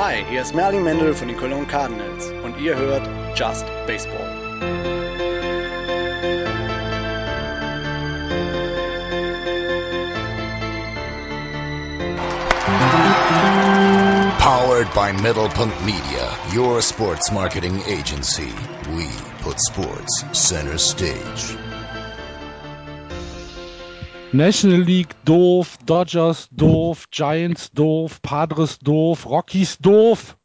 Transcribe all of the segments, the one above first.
Hi, hier ist Merlin Mendel von den Cologne Cardinals und ihr hört Just Baseball. Powered by Middlepunkт Media, your sports marketing agency. We put sports center stage. National League doof, Dodgers doof, Giants doof, Padres doof, Rockies doof,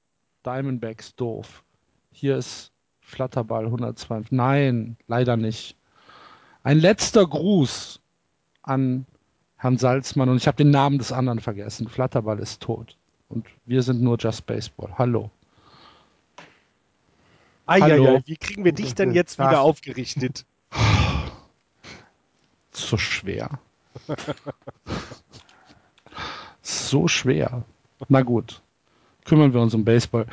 Diamondbacks doof. Hier ist Flatterball 102. Nein, leider nicht. Ein letzter Gruß an Herrn Salzmann und ich habe den Namen des anderen vergessen. Flatterball ist tot und wir sind nur Just Baseball. Hallo. Eieiei, wie kriegen wir dich denn jetzt wieder aufgerichtet? So schwer. So schwer. Na gut. Kümmern wir uns um Baseball.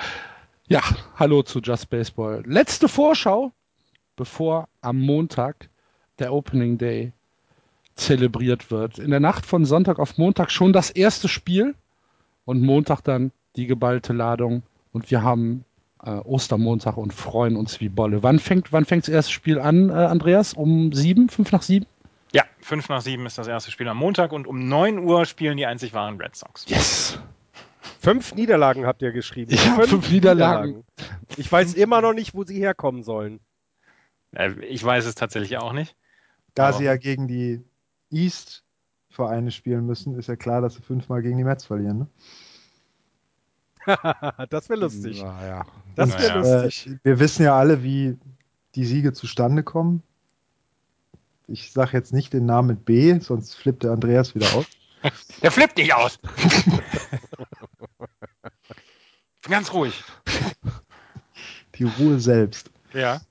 Ja, hallo zu Just Baseball. Letzte Vorschau, bevor am Montag der Opening Day zelebriert wird. In der Nacht von Sonntag auf Montag schon das erste Spiel und Montag dann die geballte Ladung. Und wir haben äh, Ostermontag und freuen uns wie Bolle. Wann fängt, wann fängt das erste Spiel an, äh, Andreas? Um sieben? Fünf nach sieben? Ja, fünf nach sieben ist das erste Spiel am Montag und um neun Uhr spielen die einzig wahren Red Sox. Yes! Fünf Niederlagen habt ihr geschrieben. Ja, fünf, fünf Niederlagen. Niederlagen. Ich weiß immer noch nicht, wo sie herkommen sollen. Äh, ich weiß es tatsächlich auch nicht. Da Aber sie ja gegen die East-Vereine spielen müssen, ist ja klar, dass sie fünfmal gegen die Mets verlieren. Ne? das wäre lustig. Naja. Das wäre naja. lustig. Äh, wir wissen ja alle, wie die Siege zustande kommen. Ich sage jetzt nicht den Namen mit B, sonst flippt der Andreas wieder aus. Der flippt nicht aus. Ganz ruhig. Die Ruhe selbst. Ja.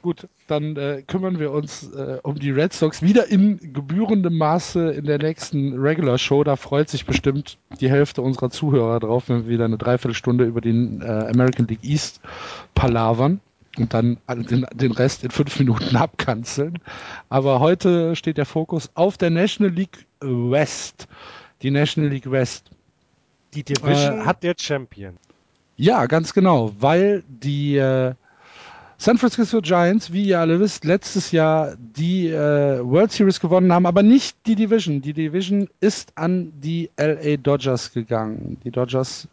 Gut, dann äh, kümmern wir uns äh, um die Red Sox wieder in gebührendem Maße in der nächsten Regular Show. Da freut sich bestimmt die Hälfte unserer Zuhörer drauf, wenn wir wieder eine Dreiviertelstunde über den äh, American League East palavern und dann den, den Rest in fünf Minuten abkanzeln. Aber heute steht der Fokus auf der National League West. Die National League West. Die Division äh, hat der Champion. Ja, ganz genau, weil die äh, San Francisco Giants, wie ihr alle wisst, letztes Jahr die äh, World Series gewonnen haben, aber nicht die Division. Die Division ist an die LA Dodgers gegangen. Die Dodgers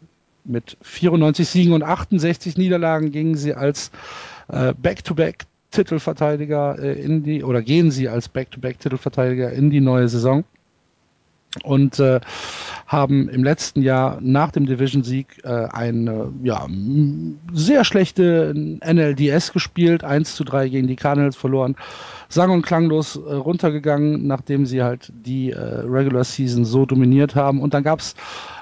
mit 94 Siegen und 68 Niederlagen gingen sie als äh, Back-to-Back äh, in die oder gehen sie als Back-to-Back Titelverteidiger in die neue Saison. Und äh, haben im letzten Jahr nach dem Division-Sieg äh, eine ja, sehr schlechte NLDS gespielt, 1 zu 3 gegen die Cardinals verloren, sang- und klanglos äh, runtergegangen, nachdem sie halt die äh, Regular Season so dominiert haben. Und dann gab es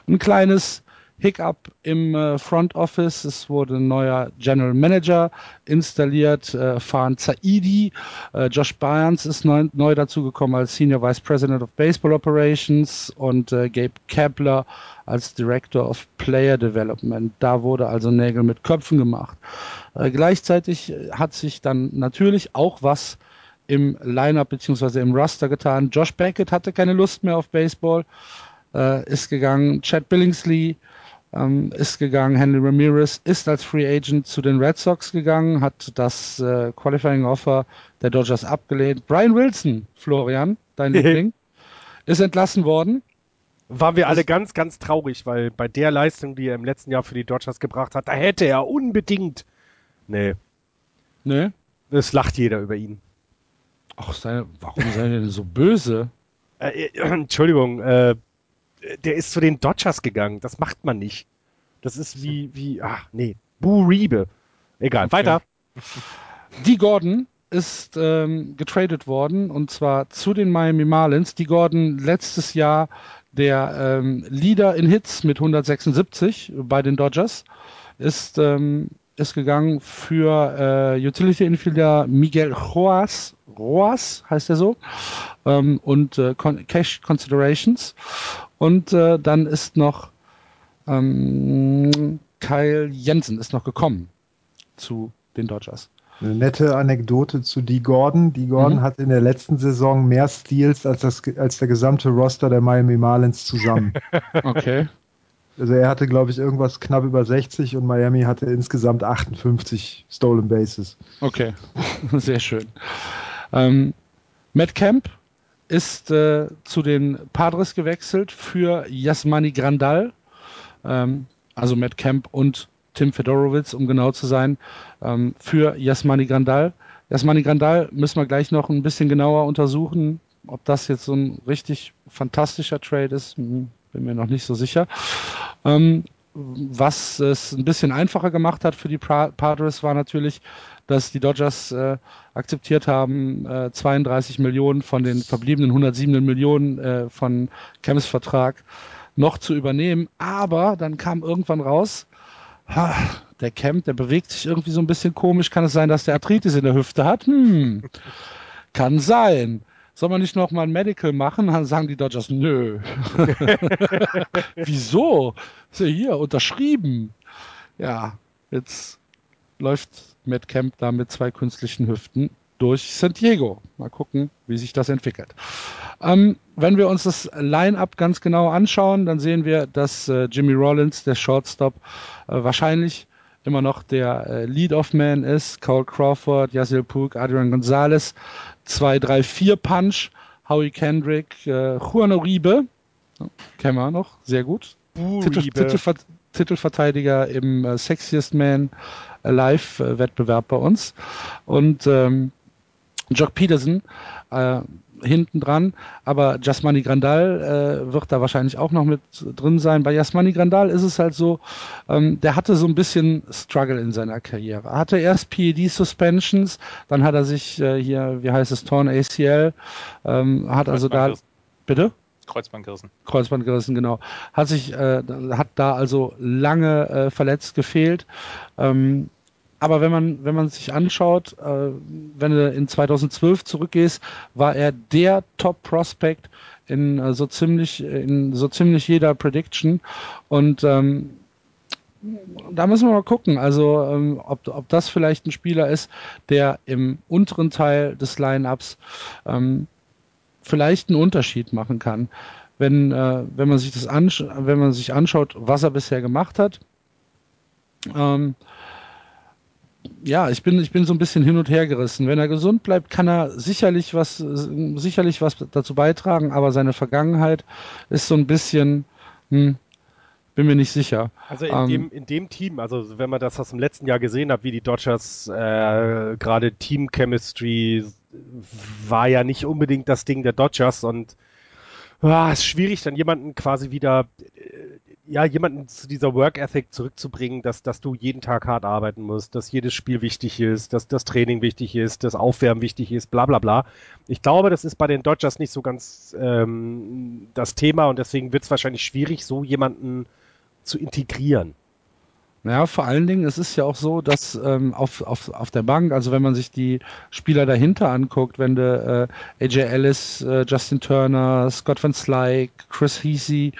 ein kleines Hiccup im äh, Front Office. Es wurde ein neuer General Manager installiert, äh, Fan Zaidi. Äh, Josh Barnes ist neu, neu dazugekommen als Senior Vice President of Baseball Operations und äh, Gabe Kepler als Director of Player Development. Da wurde also Nägel mit Köpfen gemacht. Äh, gleichzeitig hat sich dann natürlich auch was im Lineup bzw. im Roster getan. Josh Beckett hatte keine Lust mehr auf Baseball, äh, ist gegangen. Chad Billingsley ähm, ist gegangen. Henry Ramirez ist als Free Agent zu den Red Sox gegangen, hat das äh, Qualifying Offer der Dodgers abgelehnt. Brian Wilson, Florian, dein Liebling, ist entlassen worden. Waren wir alle ganz, ganz traurig, weil bei der Leistung, die er im letzten Jahr für die Dodgers gebracht hat, da hätte er unbedingt. Nee. Nee? Es lacht jeder über ihn. Ach, seine, warum sei er denn so böse? Äh, äh, Entschuldigung, äh, der ist zu den Dodgers gegangen. Das macht man nicht. Das ist wie, wie, ach, nee, Boo Riebe. Egal, weiter. Die Gordon ist ähm, getradet worden und zwar zu den Miami Marlins. Die Gordon letztes Jahr der ähm, Leader in Hits mit 176 bei den Dodgers ist ähm, ist gegangen für äh, Utility Infielder Miguel Roas, Roas heißt er so, ähm, und äh, Cash Considerations. Und äh, dann ist noch ähm, Kyle Jensen ist noch gekommen zu den Dodgers. Eine nette Anekdote zu Dee Gordon. Dee Gordon mhm. hat in der letzten Saison mehr Steals als, das, als der gesamte Roster der Miami Marlins zusammen. okay. Also er hatte, glaube ich, irgendwas knapp über 60 und Miami hatte insgesamt 58 Stolen Bases. Okay, sehr schön. Ähm, Matt Camp ist äh, zu den Padres gewechselt für Yasmani Grandal. Ähm, also Matt Camp und Tim Fedorowitz, um genau zu sein, ähm, für Yasmani Grandal. Yasmani Grandal müssen wir gleich noch ein bisschen genauer untersuchen, ob das jetzt so ein richtig fantastischer Trade ist. Hm, bin mir noch nicht so sicher. Ähm, was es ein bisschen einfacher gemacht hat für die Padres war natürlich, dass die Dodgers äh, akzeptiert haben, äh, 32 Millionen von den verbliebenen 107 Millionen äh, von Kems Vertrag noch zu übernehmen. Aber dann kam irgendwann raus, ha, der Camp, der bewegt sich irgendwie so ein bisschen komisch. Kann es sein, dass der Arthritis in der Hüfte hat? Hm, kann sein soll man nicht noch mal ein Medical machen? Dann sagen die Dodgers, nö. Wieso? Ist ja hier unterschrieben. Ja, jetzt läuft Matt Camp da mit zwei künstlichen Hüften durch San Diego. Mal gucken, wie sich das entwickelt. Ähm, wenn wir uns das Line-up ganz genau anschauen, dann sehen wir, dass äh, Jimmy Rollins, der Shortstop, äh, wahrscheinlich immer noch der äh, Lead-Off-Man ist. Cole Crawford, Yasil Puk, Adrian Gonzalez, 2-3-4-Punch, Howie Kendrick, äh, Juan Uribe, kennen wir noch, sehr gut. Titel, Titelver Titelverteidiger im äh, Sexiest Man Alive-Wettbewerb bei uns. Und ähm, Jock Peterson, äh, hinten dran. Aber Jasmani Grandal äh, wird da wahrscheinlich auch noch mit drin sein. Bei Jasmani Grandal ist es halt so, ähm, der hatte so ein bisschen Struggle in seiner Karriere. Er hatte erst PED-Suspensions, dann hat er sich äh, hier, wie heißt es, Torn ACL, ähm, hat also da. Bitte? Kreuzband gerissen. Kreuzband gerissen, genau. Hat sich, äh, hat da also lange äh, verletzt gefehlt. Ähm, aber wenn man, wenn man sich anschaut, äh, wenn du in 2012 zurückgehst, war er der Top-Prospect in äh, so ziemlich, in so ziemlich jeder Prediction. Und ähm, da müssen wir mal gucken, also ähm, ob, ob das vielleicht ein Spieler ist, der im unteren Teil des Line-Ups ähm, vielleicht einen Unterschied machen kann. Wenn, äh, wenn man sich das wenn man sich anschaut, was er bisher gemacht hat, ähm, ja, ich bin, ich bin so ein bisschen hin und her gerissen. Wenn er gesund bleibt, kann er sicherlich was, sicherlich was dazu beitragen, aber seine Vergangenheit ist so ein bisschen, hm, bin mir nicht sicher. Also in, ähm, dem, in dem Team, also wenn man das aus dem letzten Jahr gesehen hat, wie die Dodgers äh, gerade Team Chemistry war ja nicht unbedingt das Ding der Dodgers und ah, es ist schwierig, dann jemanden quasi wieder ja, jemanden zu dieser Work Ethic zurückzubringen, dass, dass du jeden Tag hart arbeiten musst, dass jedes Spiel wichtig ist, dass das Training wichtig ist, das Aufwärmen wichtig ist, bla bla bla. Ich glaube, das ist bei den Dodgers nicht so ganz ähm, das Thema und deswegen wird es wahrscheinlich schwierig, so jemanden zu integrieren. Ja, vor allen Dingen, es ist ja auch so, dass ähm, auf, auf, auf der Bank, also wenn man sich die Spieler dahinter anguckt, wenn du äh, AJ Ellis, äh, Justin Turner, Scott Van Slyke, Chris Heasy,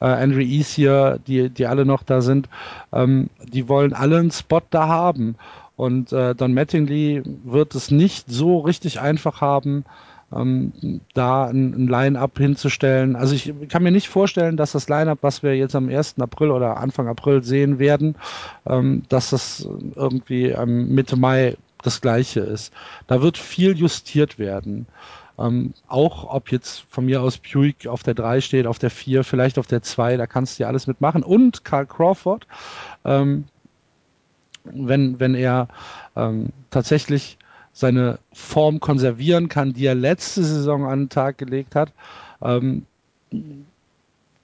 äh, Andrew Easier, die, die alle noch da sind, ähm, die wollen alle einen Spot da haben. Und äh, Don Mattingly wird es nicht so richtig einfach haben, ähm, da ein, ein Line-up hinzustellen. Also ich kann mir nicht vorstellen, dass das Line-up, was wir jetzt am 1. April oder Anfang April sehen werden, ähm, dass das irgendwie Mitte Mai das gleiche ist. Da wird viel justiert werden. Ähm, auch ob jetzt von mir aus Buick auf der 3 steht, auf der 4, vielleicht auf der 2, da kannst du ja alles mitmachen. Und Carl Crawford, ähm, wenn, wenn er ähm, tatsächlich seine Form konservieren kann, die er letzte Saison an den Tag gelegt hat, ähm,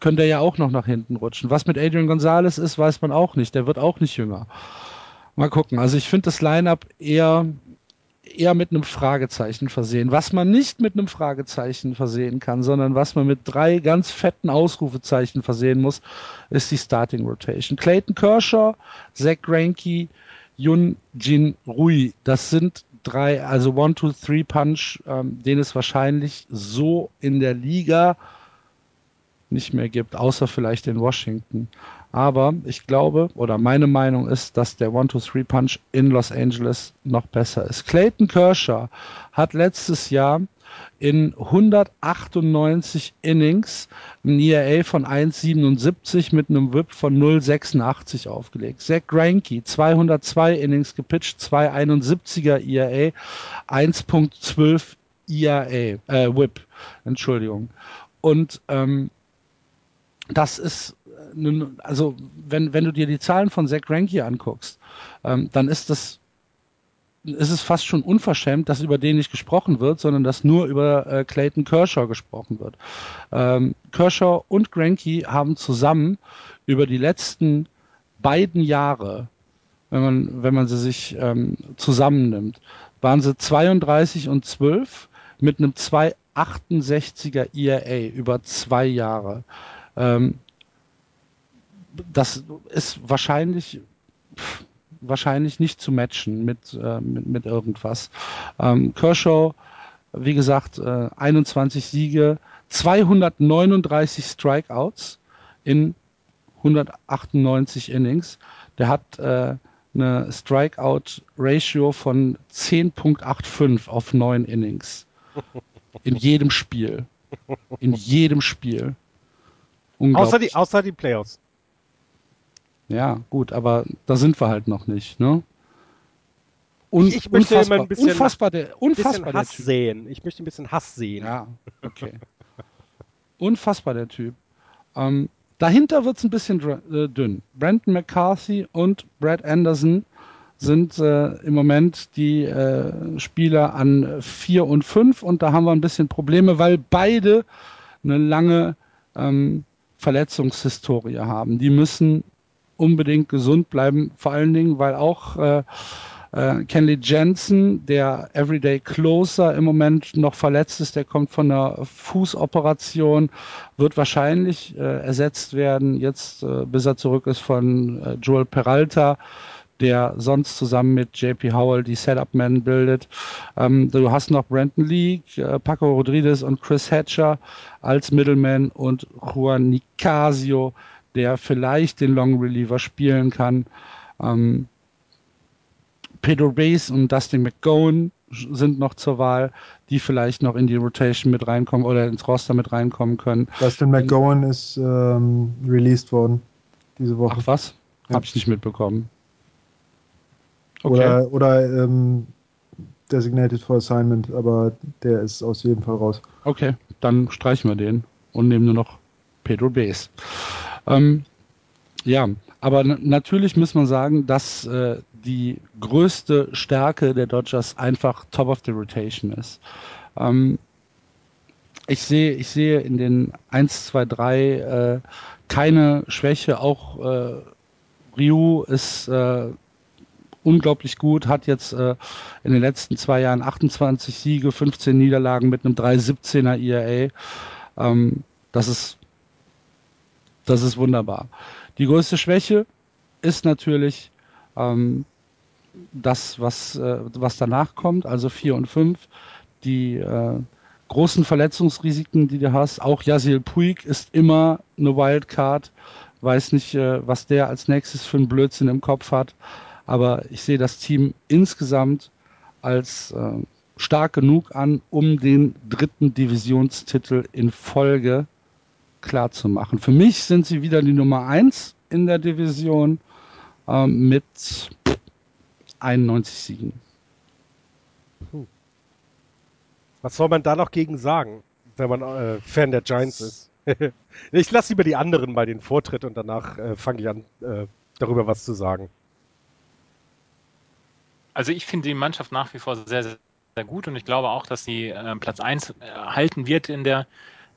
könnte er ja auch noch nach hinten rutschen. Was mit Adrian Gonzalez ist, weiß man auch nicht. Der wird auch nicht jünger. Mal gucken. Also ich finde das Line-up eher, eher mit einem Fragezeichen versehen. Was man nicht mit einem Fragezeichen versehen kann, sondern was man mit drei ganz fetten Ausrufezeichen versehen muss, ist die Starting Rotation. Clayton Kershaw, Zach Greinke, Yun Jin Rui. Das sind drei, also One, Two, Three Punch, ähm, den es wahrscheinlich so in der Liga nicht mehr gibt, außer vielleicht in Washington. Aber ich glaube, oder meine Meinung ist, dass der One-Two-Three-Punch in Los Angeles noch besser ist. Clayton Kershaw hat letztes Jahr in 198 Innings ein ERA von 1,77 mit einem WHIP von 0,86 aufgelegt. Zach Greinke, 202 Innings gepitcht, 2,71er ERA, 1,12 ERA, äh, WHIP, Entschuldigung. Und ähm, das ist, also wenn, wenn du dir die Zahlen von Zach Greinke anguckst, ähm, dann ist das ist es fast schon unverschämt, dass über den nicht gesprochen wird, sondern dass nur über äh, Clayton Kershaw gesprochen wird. Ähm, Kershaw und Granky haben zusammen über die letzten beiden Jahre, wenn man, wenn man sie sich ähm, zusammennimmt, waren sie 32 und 12 mit einem 268er ERA über zwei Jahre. Ähm, das ist wahrscheinlich pff, wahrscheinlich nicht zu matchen mit, äh, mit, mit, irgendwas. Ähm, Kershaw, wie gesagt, äh, 21 Siege, 239 Strikeouts in 198 Innings. Der hat äh, eine Strikeout-Ratio von 10.85 auf 9 Innings. In jedem Spiel. In jedem Spiel. Außer die, außer die Playoffs. Ja, gut, aber da sind wir halt noch nicht, ne? Un ich, ich möchte unfassbar, ein bisschen, unfassbar der, unfassbar bisschen Hass sehen. Ich möchte ein bisschen Hass sehen. Ja, okay. unfassbar der Typ. Ähm, dahinter wird es ein bisschen äh, dünn. Brandon McCarthy und Brad Anderson sind äh, im Moment die äh, Spieler an 4 und 5 und da haben wir ein bisschen Probleme, weil beide eine lange ähm, Verletzungshistorie haben. Die müssen unbedingt gesund bleiben. Vor allen Dingen, weil auch äh, äh, Kenley Jensen, der Everyday Closer im Moment noch verletzt ist, der kommt von einer Fußoperation, wird wahrscheinlich äh, ersetzt werden, jetzt äh, bis er zurück ist von äh, Joel Peralta der sonst zusammen mit JP Howell die Setup-Men bildet. Ähm, du hast noch Brandon League, äh, Paco Rodriguez und Chris Hatcher als Middleman und Juan Nicasio der vielleicht den Long Reliever spielen kann. Ähm, Pedro Bass und Dustin McGowan sind noch zur Wahl, die vielleicht noch in die Rotation mit reinkommen oder ins Roster mit reinkommen können. Dustin McGowan ist ähm, released worden diese Woche. Ach was? Ja. Hab ich nicht mitbekommen. Okay. Oder, oder ähm, Designated for Assignment, aber der ist aus jedem Fall raus. Okay, dann streichen wir den und nehmen nur noch Pedro Bass. Ähm, ja, aber natürlich muss man sagen, dass äh, die größte Stärke der Dodgers einfach Top of the Rotation ist. Ähm, ich sehe, ich sehe in den 1, 2, 3 äh, keine Schwäche. Auch äh, Ryu ist äh, unglaublich gut, hat jetzt äh, in den letzten zwei Jahren 28 Siege, 15 Niederlagen mit einem 3,17er ERA. Ähm, das ist das ist wunderbar. Die größte Schwäche ist natürlich ähm, das, was, äh, was danach kommt, also 4 und 5. Die äh, großen Verletzungsrisiken, die du hast. Auch Yasil Puig ist immer eine Wildcard. Weiß nicht, äh, was der als nächstes für einen Blödsinn im Kopf hat. Aber ich sehe das Team insgesamt als äh, stark genug an, um den dritten Divisionstitel in Folge klar zu machen. Für mich sind sie wieder die Nummer 1 in der Division ähm, mit 91 Siegen. Was soll man da noch gegen sagen, wenn man äh, Fan der Giants ist? ich lasse lieber die anderen bei den Vortritt und danach äh, fange ich an, äh, darüber was zu sagen. Also ich finde die Mannschaft nach wie vor sehr, sehr gut und ich glaube auch, dass sie äh, Platz 1 äh, halten wird in der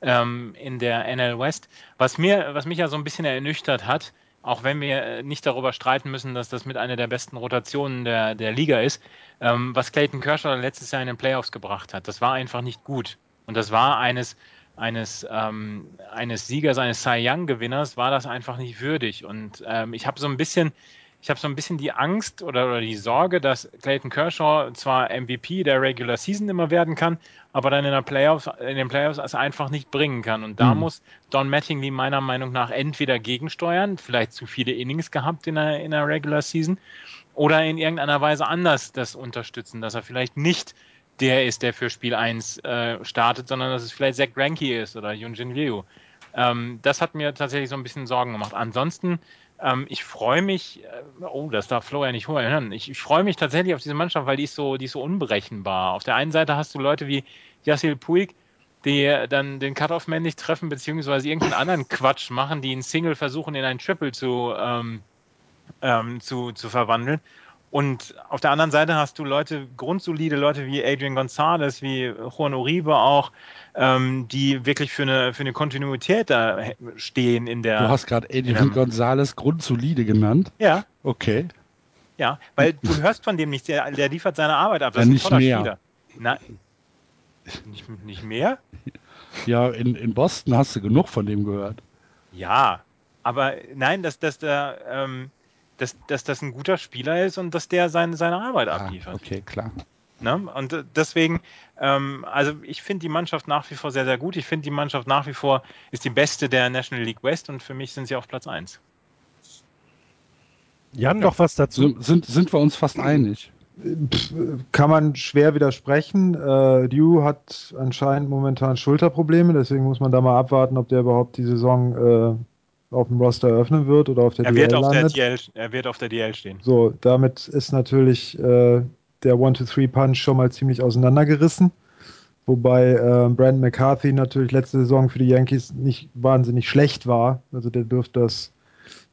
ähm, in der NL West. Was mir, was mich ja so ein bisschen ernüchtert hat, auch wenn wir äh, nicht darüber streiten müssen, dass das mit einer der besten Rotationen der, der Liga ist, ähm, was Clayton Kershaw letztes Jahr in den Playoffs gebracht hat. Das war einfach nicht gut. Und das war eines, eines, ähm, eines Siegers, eines Cy Young-Gewinners, war das einfach nicht würdig. Und ähm, ich habe so ein bisschen, ich habe so ein bisschen die Angst oder, oder die Sorge, dass Clayton Kershaw zwar MVP der Regular Season immer werden kann, aber dann in, der Playoffs, in den Playoffs es einfach nicht bringen kann. Und da mhm. muss Don Mattingly meiner Meinung nach entweder gegensteuern, vielleicht zu viele Innings gehabt in der, in der Regular Season, oder in irgendeiner Weise anders das unterstützen, dass er vielleicht nicht der ist, der für Spiel 1 äh, startet, sondern dass es vielleicht Zach Greinke ist oder Yunjin Liu. Ähm, das hat mir tatsächlich so ein bisschen Sorgen gemacht. Ansonsten ähm, ich freue mich, äh, oh, das darf Flo ja nicht hören. Ich, ich freue mich tatsächlich auf diese Mannschaft, weil die ist so, die ist so unberechenbar. Auf der einen Seite hast du Leute wie Yassil Puig, die dann den Cut-Off-Man nicht treffen, beziehungsweise irgendeinen anderen Quatsch machen, die einen Single versuchen, in ein Triple zu, ähm, ähm, zu, zu verwandeln. Und auf der anderen Seite hast du Leute, grundsolide Leute wie Adrian Gonzalez, wie Juan Uribe auch, ähm, die wirklich für eine, für eine Kontinuität da stehen in der. Du hast gerade Adrian Gonzalez grundsolide genannt. Ja. Okay. Ja, weil du hörst von dem nicht, der, der liefert seine Arbeit ab. Das ja, ist ein nicht mehr. Spieler. Nein. Nicht, nicht mehr? Ja, in, in Boston hast du genug von dem gehört. Ja, aber nein, dass, dass, der, ähm, dass, dass das ein guter Spieler ist und dass der seine, seine Arbeit ja, abliefert. Okay, klar. Ne? Und äh, deswegen, ähm, also ich finde die Mannschaft nach wie vor sehr, sehr gut. Ich finde die Mannschaft nach wie vor ist die beste der National League West und für mich sind sie auf Platz 1. Jan, noch was dazu? Sind, sind wir uns fast einig? Kann man schwer widersprechen. Äh, Liu hat anscheinend momentan Schulterprobleme, deswegen muss man da mal abwarten, ob der überhaupt die Saison äh, auf dem Roster eröffnen wird oder auf der er DL wird auf landet. Der DL, er wird auf der DL stehen. So, damit ist natürlich äh, der One-to-Three-Punch schon mal ziemlich auseinandergerissen. Wobei äh, Brandon McCarthy natürlich letzte Saison für die Yankees nicht wahnsinnig schlecht war. Also der dürfte das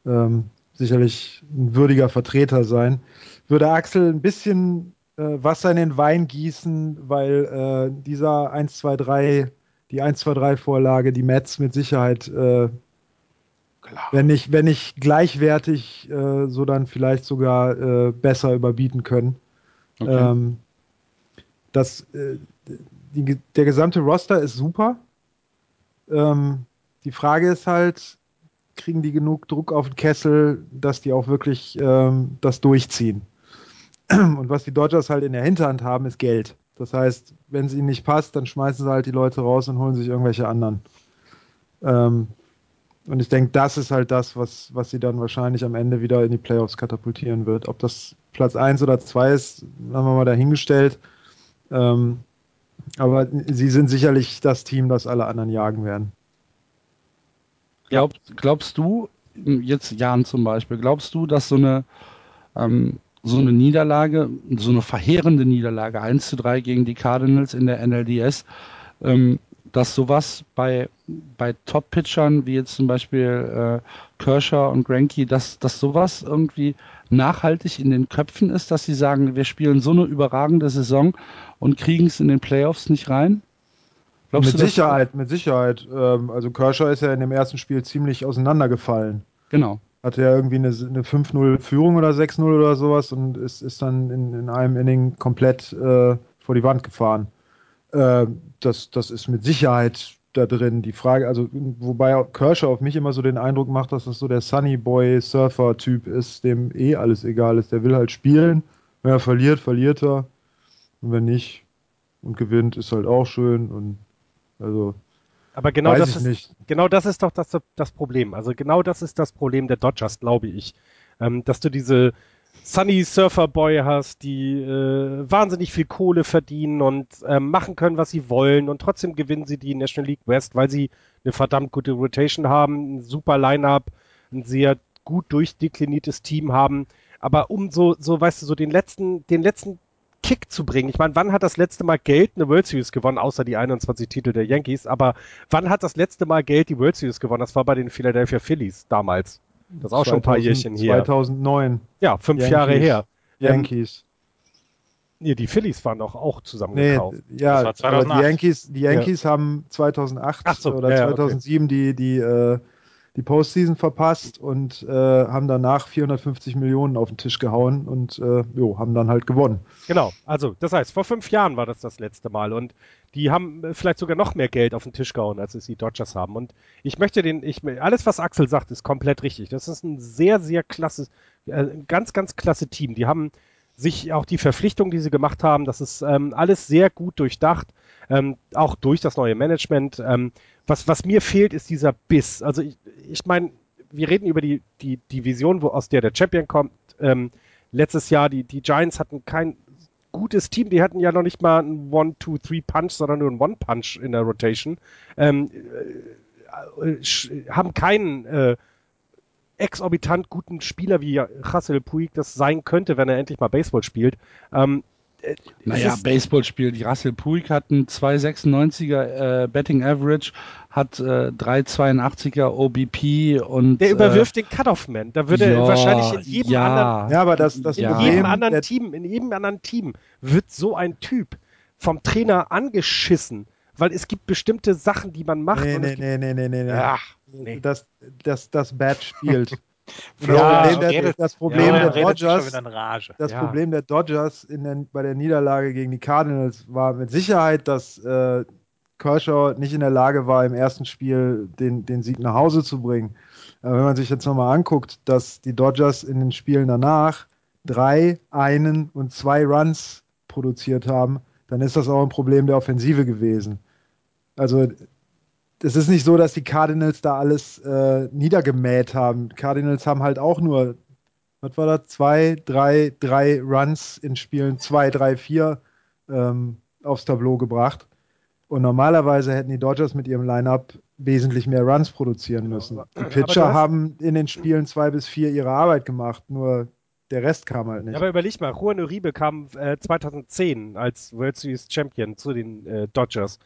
ähm, sicherlich ein würdiger Vertreter sein. Würde Axel ein bisschen äh, Wasser in den Wein gießen, weil äh, dieser 1, 2, 3, die 1, 2, 3 Vorlage, die Mets mit Sicherheit, äh, wenn nicht, wenn nicht gleichwertig, äh, so dann vielleicht sogar äh, besser überbieten können. Okay. Ähm, das, äh, die, der gesamte Roster ist super. Ähm, die Frage ist halt, kriegen die genug Druck auf den Kessel, dass die auch wirklich ähm, das durchziehen? Und was die Dodgers halt in der Hinterhand haben, ist Geld. Das heißt, wenn es ihnen nicht passt, dann schmeißen sie halt die Leute raus und holen sich irgendwelche anderen. Ähm, und ich denke, das ist halt das, was, was sie dann wahrscheinlich am Ende wieder in die Playoffs katapultieren wird. Ob das Platz 1 oder 2 ist, haben wir mal dahingestellt. Ähm, aber sie sind sicherlich das Team, das alle anderen jagen werden. Glaub, glaubst du, jetzt Jan zum Beispiel, glaubst du, dass so eine, ähm, so eine Niederlage, so eine verheerende Niederlage, 1 zu 3 gegen die Cardinals in der NLDS, ähm, dass sowas bei, bei Top-Pitchern, wie jetzt zum Beispiel äh, Kershaw und Granky, dass, dass sowas irgendwie nachhaltig in den Köpfen ist, dass sie sagen, wir spielen so eine überragende Saison und kriegen es in den Playoffs nicht rein? Glaubst mit Sicherheit, mit Sicherheit. Ähm, also Kershaw ist ja in dem ersten Spiel ziemlich auseinandergefallen. Genau. Hatte ja irgendwie eine, eine 5-0-Führung oder 6-0 oder sowas und ist, ist dann in, in einem Inning komplett äh, vor die Wand gefahren. Äh, das, das ist mit Sicherheit da drin. Die Frage, also wobei Kershaw auf mich immer so den Eindruck macht, dass das so der Sunny Boy Surfer Typ ist, dem eh alles egal ist. Der will halt spielen. Wenn er verliert, verliert er. Und wenn nicht und gewinnt, ist halt auch schön. Und also aber genau das, ist, nicht. genau das ist doch das, das Problem. Also genau das ist das Problem der Dodgers, glaube ich. Ähm, dass du diese Sunny Surfer Boy hast, die äh, wahnsinnig viel Kohle verdienen und äh, machen können, was sie wollen und trotzdem gewinnen sie die National League West, weil sie eine verdammt gute Rotation haben, ein super Line-up, ein sehr gut durchdekliniertes Team haben. Aber um so, so, weißt du, so den letzten, den letzten Kick zu bringen. Ich meine, wann hat das letzte Mal Geld eine World Series gewonnen, außer die 21 Titel der Yankees? Aber wann hat das letzte Mal Geld die World Series gewonnen? Das war bei den Philadelphia Phillies damals. Das ist auch 2000, schon ein paar Jährchen her. 2009. Ja, fünf Yankees. Jahre her. Yankees. Nee, die Phillies waren doch auch zusammengekauft. Nee, ja, aber die Yankees, die Yankees ja. haben 2008 so, oder ja, 2007 okay. die, die, äh, die Postseason verpasst und äh, haben danach 450 Millionen auf den Tisch gehauen und äh, jo, haben dann halt gewonnen. Genau, also das heißt, vor fünf Jahren war das das letzte Mal und die haben äh, vielleicht sogar noch mehr Geld auf den Tisch gehauen, als es die Dodgers haben. Und ich möchte den, ich, alles was Axel sagt, ist komplett richtig. Das ist ein sehr, sehr klasse, äh, ganz, ganz klasse Team. Die haben sich auch die Verpflichtung, die sie gemacht haben, das ist ähm, alles sehr gut durchdacht, ähm, auch durch das neue Management. Ähm, was, was mir fehlt, ist dieser Biss. Also ich, ich meine, wir reden über die, die, die Vision, wo, aus der der Champion kommt. Ähm, letztes Jahr, die, die Giants hatten kein gutes Team, die hatten ja noch nicht mal einen One-Two-Three-Punch, sondern nur einen One-Punch in der Rotation. Ähm, äh, äh, haben keinen äh, exorbitant guten Spieler wie Russell Puig das sein könnte, wenn er endlich mal Baseball spielt. Ähm, äh, naja, Baseball spielt. Russell Puig hat einen 2,96er äh, Betting Average, hat äh, 3,82er OBP und. Der überwirft äh, den Cutoff-Man. Da würde ja, wahrscheinlich in jedem ja, anderen. Ja, aber das, das in ja. jedem anderen Team, in jedem anderen Team wird so ein Typ vom Trainer angeschissen, weil es gibt bestimmte Sachen, die man macht. Nee, nee, nee, nee, nee, nee, nee. Ach, nee. Das, das, das Bad spielt. Ja, das Problem, der, redet- das Problem Ja, der Dodgers, das Ja. Problem der Dodgers in der, bei der Niederlage gegen die Cardinals war mit Sicherheit, dass äh, Kershaw nicht in der Lage war, im ersten Spiel den, den Sieg nach Hause zu bringen. Aber wenn man sich jetzt nochmal anguckt, dass die Dodgers in den Spielen danach drei, einen und zwei Runs produziert haben, dann ist das auch ein Problem der Offensive gewesen. Also es ist nicht so, dass die Cardinals da alles äh, niedergemäht haben. Cardinals haben halt auch nur, was war das, zwei, drei, drei Runs in Spielen, zwei, drei, vier ähm, aufs Tableau gebracht. Und normalerweise hätten die Dodgers mit ihrem Lineup wesentlich mehr Runs produzieren müssen. Die Pitcher haben in den Spielen zwei bis vier ihre Arbeit gemacht, nur der Rest kam halt nicht. Aber überleg mal, Juan Uribe kam äh, 2010 als World Series Champion zu den äh, Dodgers.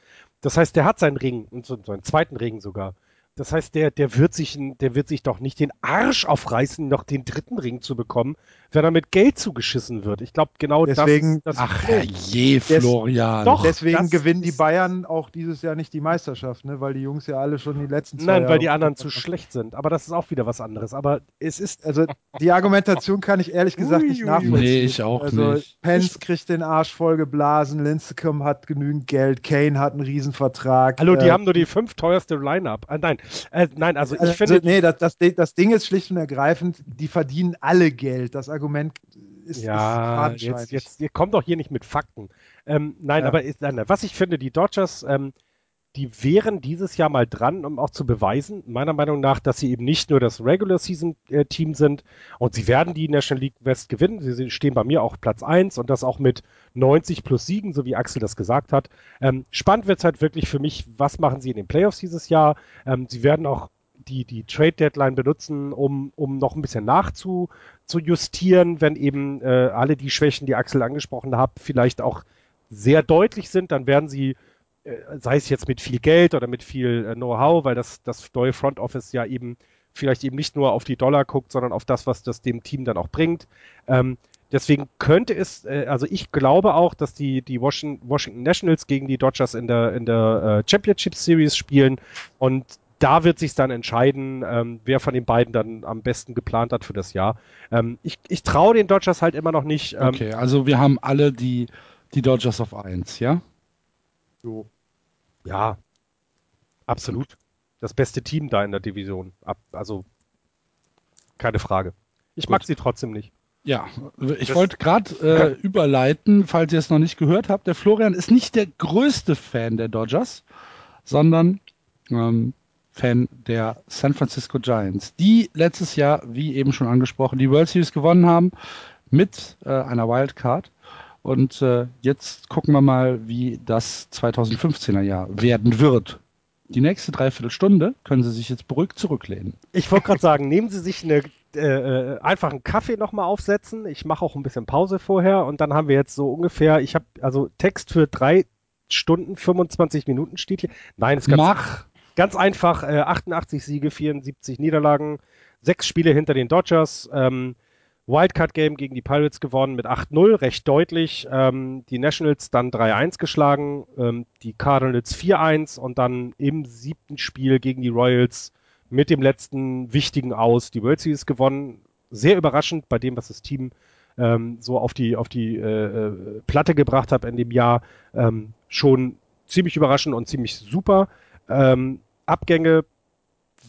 Das heißt, der hat seinen Ring, und seinen zweiten Ring sogar. Das heißt, der, der wird sich, der wird sich doch nicht den Arsch aufreißen, noch den dritten Ring zu bekommen, wenn er mit Geld zugeschissen wird. Ich glaube, genau Deswegen- das ist das Ach je, Florian. Doch, Deswegen gewinnen die Bayern auch dieses Jahr nicht die Meisterschaft, ne? weil die Jungs ja alle schon die letzten zwei Nein, Jahre weil die anderen zu schlecht sind. Aber das ist auch wieder was anderes. Aber es ist Also die Argumentation kann ich ehrlich gesagt nicht nachvollziehen. Nee, ich auch also, nicht. Pence kriegt den Arsch voll geblasen, Lincecum hat genügend Geld, Kane hat einen Riesenvertrag. Hallo, die äh, haben nur die fünf teuerste Line-Up. Ah, nein, äh, nein, also ich also, finde, nee, das, das, das Ding ist schlicht und ergreifend, die verdienen alle Geld. Das Argument ist, ist ja, fadenscheinig. jetzt, jetzt, ihr kommt doch hier nicht mit Fakten. Ähm, nein, Ja. aber ist, nein, was ich finde, die Dodgers, ähm, die wären dieses Jahr mal dran, um auch zu beweisen, meiner Meinung nach, dass sie eben nicht nur das Regular Season äh, Team sind und sie werden die National League West gewinnen. Sie stehen bei mir auch Platz 1 und das auch mit 90 plus Siegen, so wie Axel das gesagt hat. Ähm, spannend wird es halt wirklich für mich, was machen sie in den Playoffs dieses Jahr. Ähm, sie werden auch die, die Trade Deadline benutzen, um, um noch ein bisschen nachzu zu justieren, wenn eben äh, alle die Schwächen, die Axel angesprochen hat, vielleicht auch sehr deutlich sind, dann werden sie, sei es jetzt mit viel Geld oder mit viel äh, Know-how, weil das, das neue Front Office ja eben vielleicht eben nicht nur auf die Dollar guckt, sondern auf das, was das dem Team dann auch bringt. Ähm, deswegen könnte es, äh, also ich glaube auch, dass die, die Washington, Washington Nationals gegen die Dodgers in der, in der äh, Championship Series spielen und da wird sich dann entscheiden, ähm, wer von den beiden dann am besten geplant hat für das Jahr. Ähm, ich ich traue den Dodgers halt immer noch nicht. Ähm, Okay, also wir haben alle die, die Dodgers auf 1, ja? So. Ja, absolut. Das beste Team da in der Division. Ab, also keine Frage. Ich mag sie trotzdem nicht. Ja, ich wollte gerade äh, überleiten, falls ihr es noch nicht gehört habt. Der Florian ist nicht der größte Fan der Dodgers, sondern ähm, Fan der San Francisco Giants, die letztes Jahr, wie eben schon angesprochen, die World Series gewonnen haben mit äh, einer Wildcard. Und äh, jetzt gucken wir mal, wie das 2015er Jahr werden wird. Die nächste Dreiviertelstunde können Sie sich jetzt beruhigt zurücklehnen. Ich wollte gerade sagen, nehmen Sie sich eine, äh, äh, einfach einen Kaffee nochmal aufsetzen. Ich mache auch ein bisschen Pause vorher und dann haben wir jetzt so ungefähr, ich habe also Text für drei Stunden 25 Minuten steht hier. Nein, ist ganz, Mach! ganz einfach. Äh, 88 Siege, 74 Niederlagen, sechs Spiele hinter den Dodgers. Ähm, Wildcard-Game gegen die Pirates gewonnen mit 8-0, recht deutlich. Ähm, die Nationals dann 3-1 geschlagen, ähm, die Cardinals 4-1 und dann im siebten Spiel gegen die Royals mit dem letzten wichtigen Aus die World Series gewonnen. Sehr überraschend bei dem, was das Team ähm, so auf die, auf die äh, äh Platte gebracht hat in dem Jahr. Ähm, schon ziemlich überraschend und ziemlich super. Ähm, Abgänge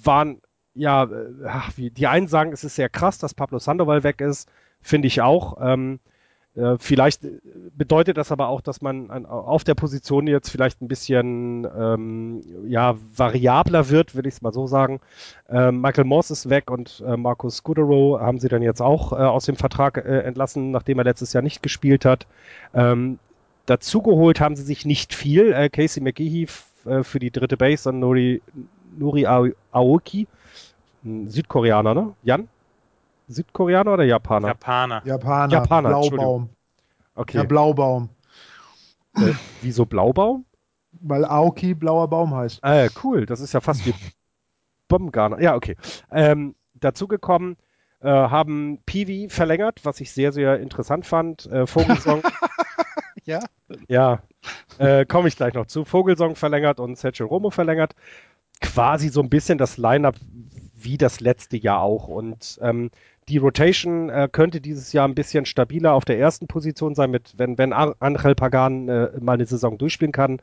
waren ja, äh, ach, wie, die einen sagen, es ist sehr krass, dass Pablo Sandoval weg ist, finde ich auch. Ähm, äh, vielleicht bedeutet das aber auch, dass man an, auf der Position jetzt vielleicht ein bisschen ähm, ja, variabler wird, will ich es mal so sagen. Ähm, Michael Moss ist weg und äh, Markus Goodero haben sie dann jetzt auch äh, aus dem Vertrag äh, entlassen, nachdem er letztes Jahr nicht gespielt hat. Ähm, dazugeholt haben sie sich nicht viel. Äh, Casey McGehee äh, für die dritte Base und Nori, Nori Aoki Südkoreaner, ne? Jan? Südkoreaner oder Japaner? Japaner. Japaner. Japaner, Blaubaum. Okay. Ja, Blaubaum. Äh, wieso Blaubaum? Weil Aoki blauer Baum heißt. Äh, cool, das ist ja fast wie Bombengarner. Ja, okay. Ähm, dazu gekommen äh, haben Peewee verlängert, was ich sehr, sehr interessant fand. Äh, Vogelsong. ja. Ja, äh, komme ich gleich noch zu. Vogelsong verlängert und Sergio Romo verlängert. Quasi so ein bisschen das Line-Up wie das letzte Jahr auch. Und ähm, die Rotation äh, könnte dieses Jahr ein bisschen stabiler auf der ersten Position sein, mit wenn, wenn Angel Pagan äh, mal eine Saison durchspielen kann.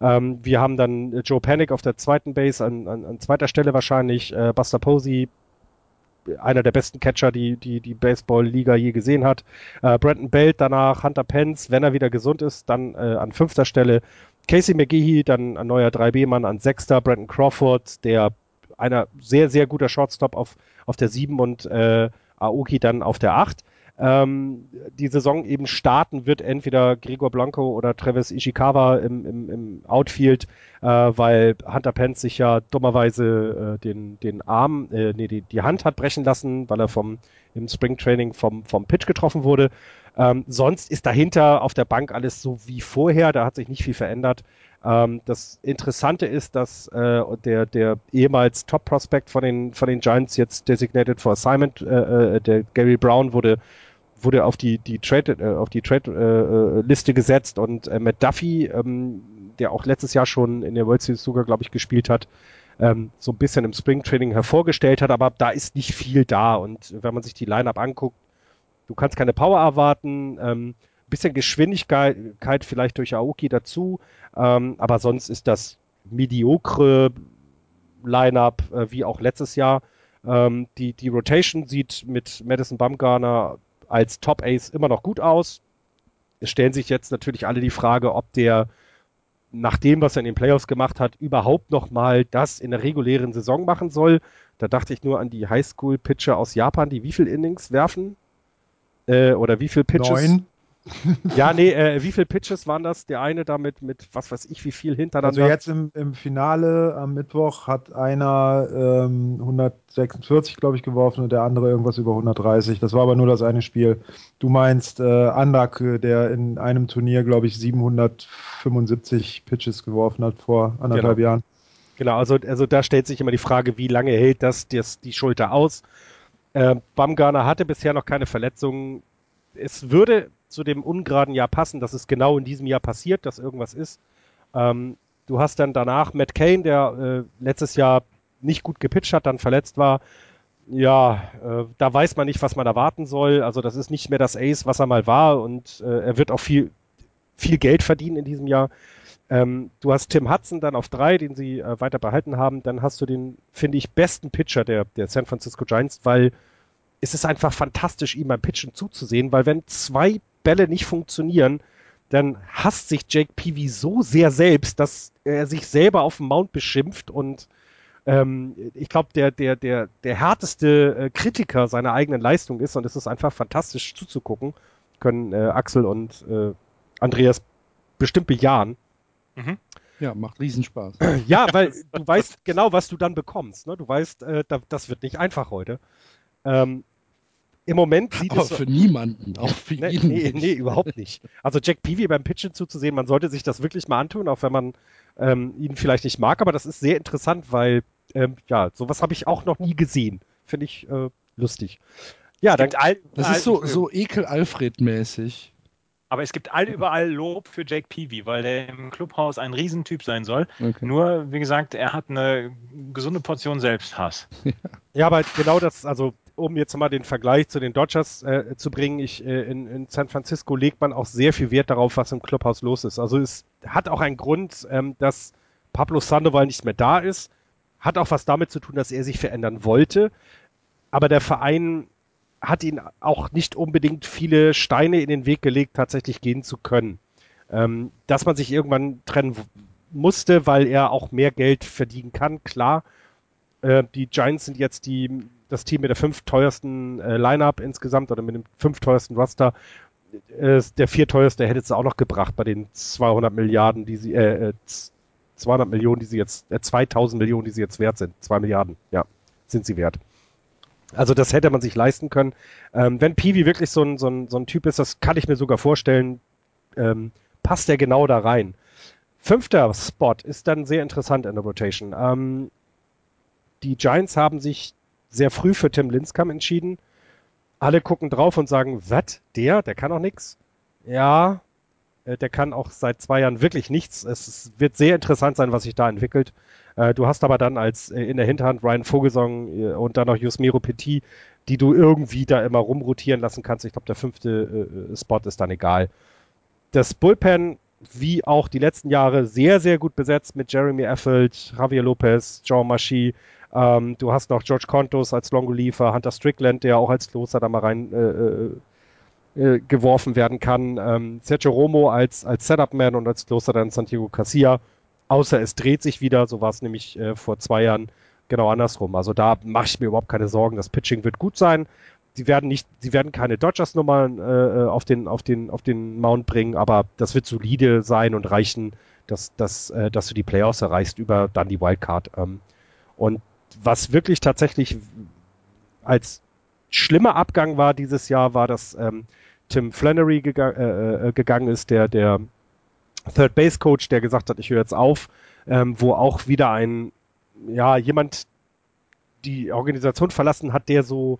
Ähm, wir haben dann äh, Joe Panic auf der zweiten Base, an, an, an zweiter Stelle wahrscheinlich, äh, Buster Posey, einer der besten Catcher, die die, die Baseball-Liga je gesehen hat. Äh, Brandon Belt danach, Hunter Pence, wenn er wieder gesund ist, dann äh, an fünfter Stelle. Casey McGehee, dann ein neuer 3B-Mann an sechster. Brandon Crawford, der einer sehr, sehr guter Shortstop auf, auf der 7 und äh, Aoki dann auf der 8. Ähm, die Saison eben starten wird entweder Gregor Blanco oder Travis Ishikawa im, im, im Outfield, äh, weil Hunter Pence sich ja dummerweise äh, den, den Arm, äh, nee, die, die Hand hat brechen lassen, weil er vom im Springtraining vom, vom Pitch getroffen wurde. Ähm, sonst ist dahinter auf der Bank alles so wie vorher, da hat sich nicht viel verändert. Ähm, das Interessante ist, dass äh, der, der ehemals Top-Prospect von den, von den Giants jetzt designated for assignment, äh, äh, der Gary Brown wurde wurde auf die die Trade äh, auf die Trade äh, äh Liste gesetzt und äh, Matt Duffy, ähm, der auch letztes Jahr schon in der World Series sogar glaube ich gespielt hat, ähm, so ein bisschen im Spring Training hervorgestellt hat, aber da ist nicht viel da und wenn man sich die Lineup anguckt, du kannst keine Power erwarten, ähm, bisschen Geschwindigkeit vielleicht durch Aoki dazu, ähm, aber sonst ist das mediokre Lineup äh, wie auch letztes Jahr. Ähm, die, die Rotation sieht mit Madison Bumgarner als Top Ace immer noch gut aus. Es stellen sich jetzt natürlich alle die Frage, ob der nach dem, was er in den Playoffs gemacht hat, überhaupt noch mal das in der regulären Saison machen soll. Da dachte ich nur an die Highschool-Pitcher aus Japan, die wie viel Innings werfen? Äh, oder wie viel Pitches? Neun ja, nee, äh, wie viele Pitches waren das? Der eine damit mit, was weiß ich, wie viel hintereinander? Also jetzt im, im Finale am Mittwoch hat einer ähm, 146, glaube ich, geworfen und der andere irgendwas über 130. Das war aber nur das eine Spiel. Du meinst äh, Andak, der in einem Turnier, glaube ich, 775 Pitches geworfen hat vor anderthalb genau. Jahren. Genau, also, also da stellt sich immer die Frage, wie lange hält das, das die Schulter aus? Äh, Bamgarner hatte bisher noch keine Verletzungen. Es würde zu dem ungeraden Jahr passen, dass es genau in diesem Jahr passiert, dass irgendwas ist. Ähm, du hast dann danach Matt Kane, der äh, letztes Jahr nicht gut gepitcht hat, dann verletzt war. Ja, äh, da weiß man nicht, was man erwarten soll. Also das ist nicht mehr das Ace, was er mal war und äh, er wird auch viel, viel Geld verdienen in diesem Jahr. Ähm, du hast Tim Hudson dann auf drei, den sie äh, weiter behalten haben. Dann hast du den, finde ich, besten Pitcher der, der San Francisco Giants, weil es ist einfach fantastisch, ihm beim Pitchen zuzusehen, weil wenn zwei Bälle nicht funktionieren, dann hasst sich Jake Peavy so sehr selbst, dass er sich selber auf dem Mount beschimpft und ähm, ich glaube, der, der, der, der härteste äh, Kritiker seiner eigenen Leistung ist und es ist einfach fantastisch zuzugucken. Können äh, Axel und äh, Andreas bestimmt bejahen. Mhm. Ja, macht Riesenspaß. ja, weil du weißt genau, was du dann bekommst. Ne? Du weißt, äh, da, das wird nicht einfach heute. Ähm, im Moment sieht Aber es. für niemanden, auch für nee, jeden. Nee, nee, überhaupt nicht. Also Jack Peavy beim Pitchen zuzusehen, man sollte sich das wirklich mal antun, auch wenn man ähm, ihn vielleicht nicht mag, aber das ist sehr interessant, weil, ähm, ja, sowas habe ich auch noch nie gesehen. Finde ich äh, lustig. Ja, dann, das ist so, so Ekel-Alfred-mäßig. Aber es gibt all überall Lob für Jake Peavy, weil der im Clubhaus ein Riesentyp sein soll. Okay. Nur, wie gesagt, er hat eine gesunde Portion Selbsthass. Ja, aber genau das, also um jetzt mal den Vergleich zu den Dodgers äh, zu bringen, ich, äh, in, in San Francisco legt man auch sehr viel Wert darauf, was im Clubhaus los ist. Also es hat auch einen Grund, ähm, dass Pablo Sandoval nicht mehr da ist. Hat auch was damit zu tun, dass er sich verändern wollte. Aber der Verein hat ihn auch nicht unbedingt viele Steine in den Weg gelegt, tatsächlich gehen zu können. Ähm, dass man sich irgendwann trennen musste, weil er auch mehr Geld verdienen kann, klar. Äh, die Giants sind jetzt die, das Team mit der fünf teuersten äh, Line-Up insgesamt oder mit dem fünf teuersten Roster. Äh, der vierteuerste hätte es auch noch gebracht bei den 200 Milliarden, die sie, äh, 200 äh, Millionen, die sie jetzt, äh, 2000 Millionen, die sie jetzt wert sind. Zwei Milliarden, ja, sind sie wert. Also das hätte man sich leisten können. Ähm, wenn Peavy wirklich so ein, so, ein, so ein Typ ist, das kann ich mir sogar vorstellen, ähm, passt er genau da rein. Fünfter Spot ist dann sehr interessant in der Rotation. Ähm, die Giants haben sich sehr früh für Tim Linscomb entschieden. Alle gucken drauf und sagen, was? Der? Der kann auch nichts? Ja, äh, der kann auch seit zwei Jahren wirklich nichts. Es wird sehr interessant sein, was sich da entwickelt. Äh, du hast aber dann als äh, in der Hinterhand Ryan Vogelsong und dann noch Jusmiro Petit, die du irgendwie da immer rumrotieren lassen kannst. Ich glaube, der fünfte Spot ist dann egal. Das Bullpen, wie auch die letzten Jahre, sehr, sehr gut besetzt mit Jeremy Effeld, Javier Lopez, Jean Machi. Ähm, du hast noch George Contos als Longoliefer, Hunter Strickland, der auch als Kloster da mal rein äh, äh, geworfen werden kann. Ähm, Sergio Romo als, als Setup-Man und als Kloster dann Santiago Casilla Außer es dreht sich wieder, so war es nämlich äh, vor zwei Jahren genau andersrum. Also da mache ich mir überhaupt keine Sorgen. Das Pitching wird gut sein. Sie werden nicht, sie werden keine Dodgers-Nummern äh, auf den, auf den, auf den Mount bringen, aber das wird solide sein und reichen, dass, dass, äh, dass du die Playoffs erreichst über dann die Wildcard. Ähm. Und was wirklich tatsächlich als schlimmer Abgang war dieses Jahr, war, dass ähm, Tim Flannery gega äh, äh gegangen ist, der, der Third Base Coach, der gesagt hat, ich höre jetzt auf, ähm, wo auch wieder ein, ja, jemand die Organisation verlassen hat, der so,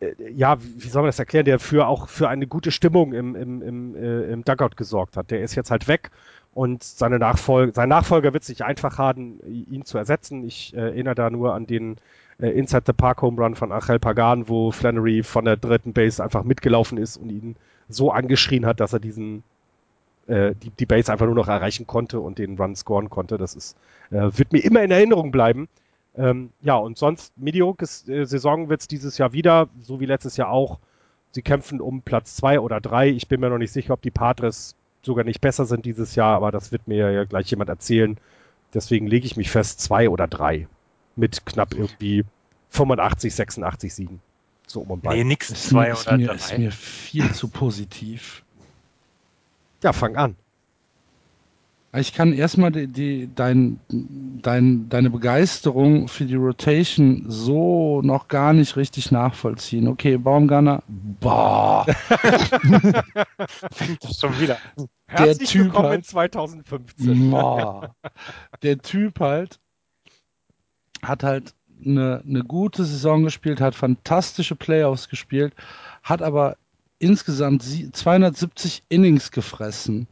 äh, ja, wie soll man das erklären, der für auch für eine gute Stimmung im, im, im, äh, im Dugout gesorgt hat. Der ist jetzt halt weg und seine Nachfolge, sein Nachfolger wird sich einfach haben, ihn zu ersetzen. Ich äh, erinnere da nur an den äh, Inside the Park Home Run von Achel Pagan, wo Flannery von der dritten Base einfach mitgelaufen ist und ihn so angeschrien hat, dass er diesen äh, die, die Base einfach nur noch erreichen konnte und den Run scoren konnte. Das ist, äh, wird mir immer in Erinnerung bleiben. Ähm, ja, und sonst, mediokres äh, Saison wird es dieses Jahr wieder, so wie letztes Jahr auch. Sie kämpfen um Platz zwei oder drei. Ich bin mir noch nicht sicher, ob die Padres sogar nicht besser sind dieses Jahr, aber das wird mir ja gleich jemand erzählen. Deswegen lege ich mich fest, zwei oder drei. Mit knapp irgendwie 85, 86 Siegen. So um und bei. Nee, nix zwei oder mir, drei. ist mir viel zu positiv. Ja, fang an. Ich kann erstmal die, die, dein, dein, deine Begeisterung für die Rotation so noch gar nicht richtig nachvollziehen. Okay, Baumgartner, boah. Schon wieder. Herzlich der typ willkommen halt, in 2015. Boah. Der Typ halt hat halt eine, eine gute Saison gespielt, hat fantastische Playoffs gespielt, hat aber insgesamt 270 Innings gefressen.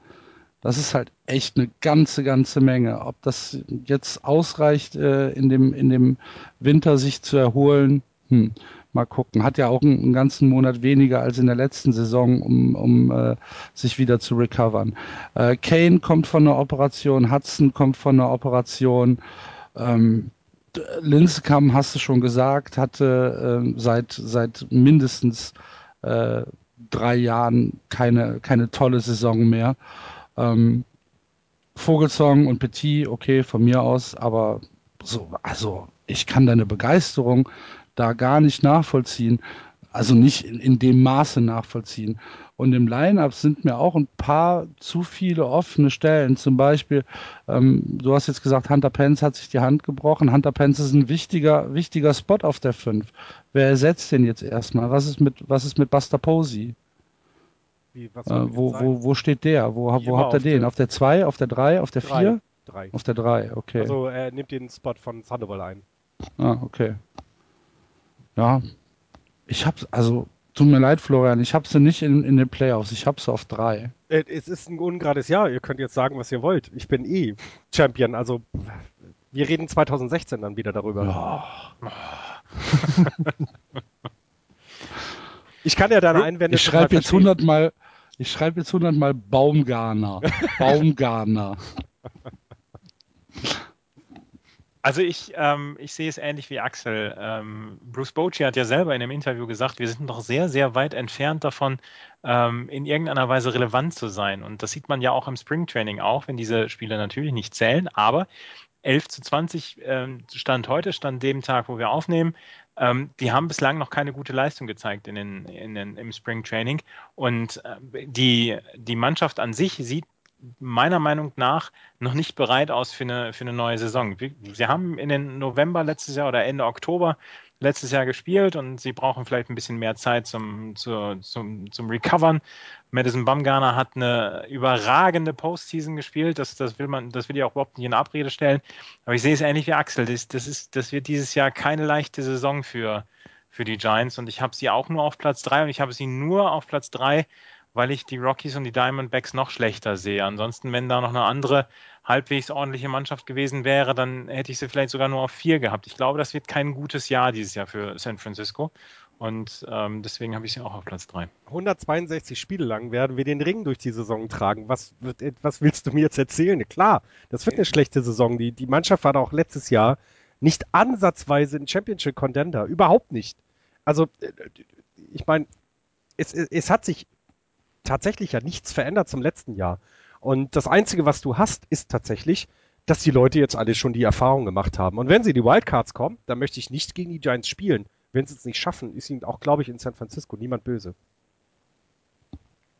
Das ist halt echt eine ganze, ganze Menge. Ob das jetzt ausreicht, äh, in, dem, in dem Winter sich zu erholen, hm, mal gucken. Hat ja auch einen, einen, ganzen Monat weniger als in der letzten Saison, um, um äh, sich wieder zu recovern. Äh, Kane kommt von einer Operation, Hudson kommt von einer Operation. Ähm, Linskam, hast du schon gesagt, hatte äh, seit, seit mindestens äh, drei Jahren keine, keine tolle Saison mehr. Ähm, Vogelsong und Petit, okay, von mir aus, aber so, also ich kann deine Begeisterung da gar nicht nachvollziehen. Also nicht in, in dem Maße nachvollziehen. Und im Line-Up sind mir auch ein paar zu viele offene Stellen. Zum Beispiel, ähm, du hast jetzt gesagt, Hunter Pence hat sich die Hand gebrochen. Hunter Pence ist ein wichtiger, wichtiger Spot auf der 5. Wer ersetzt den jetzt erstmal? Was ist mit, was ist mit Buster Posey? Wie, äh, wo, wo, wo steht der? Wo, wo habt ihr den? Auf der 2, auf der 3, auf der 4? Auf der 3, okay. Also er nimmt den Spot von Sandoval ein. Ah, okay. Ja. Ich hab, also tut mir leid, Florian, ich habe sie nicht in, in den Playoffs, ich habe sie auf drei. Äh, Es ist ein ungerades Jahr, ihr könnt jetzt sagen, was ihr wollt. Ich bin eh Champion, also wir reden 2016 dann wieder darüber. Ich kann ja deine Einwände Ich schreibe jetzt verstehen. 100 mal, ich schreibe jetzt 100 mal Baumgarner. Baumgarner. Also ich, ähm, ich sehe es ähnlich wie Axel. Ähm, Bruce Bochy hat ja selber in einem Interview gesagt, wir sind noch sehr, sehr weit entfernt davon, ähm, in irgendeiner Weise relevant zu sein. Und das sieht man ja auch im Springtraining auch, wenn diese Spiele natürlich nicht zählen. Aber 11 zu 20 ähm, Stand heute, Stand dem Tag, wo wir aufnehmen, ähm, die haben bislang noch keine gute Leistung gezeigt in den, in den, im Springtraining. Und äh, die, die Mannschaft an sich sieht meiner Meinung nach noch nicht bereit aus für eine, für eine neue Saison. Sie haben in den November letztes Jahr oder Ende Oktober letztes Jahr gespielt und sie brauchen vielleicht ein bisschen mehr Zeit zum, zu, zum, zum Recovern. Madison Bumgarner hat eine überragende Postseason gespielt. Das, das will man, das will ich auch überhaupt nicht in Abrede stellen. Aber ich sehe es ähnlich wie Axel. Das, das, ist, das wird dieses Jahr keine leichte Saison für, für die Giants und ich habe sie auch nur auf Platz drei und ich habe sie nur auf Platz drei, weil ich die Rockies und die Diamondbacks noch schlechter sehe. Ansonsten, wenn da noch eine andere halbwegs ordentliche Mannschaft gewesen wäre, dann hätte ich sie vielleicht sogar nur auf vier gehabt. Ich glaube, das wird kein gutes Jahr dieses Jahr für San Francisco. Und ähm, deswegen habe ich sie auch auf Platz drei. 162 Spiele lang werden wir den Ring durch die Saison tragen. Was, was willst du mir jetzt erzählen? Klar, das wird eine schlechte Saison. Die, die Mannschaft war auch letztes Jahr nicht ansatzweise ein Championship-Contender. Überhaupt nicht. Also, äh, ich meine, es, es, es hat sich tatsächlich ja nichts verändert zum letzten Jahr. Und das Einzige, was du hast, ist tatsächlich, dass die Leute jetzt alle schon die Erfahrung gemacht haben. Und wenn sie die Wildcards kommen, dann möchte ich nicht gegen die Giants spielen. Wenn sie es nicht schaffen, ist ihnen auch, glaube ich, in San Francisco niemand böse.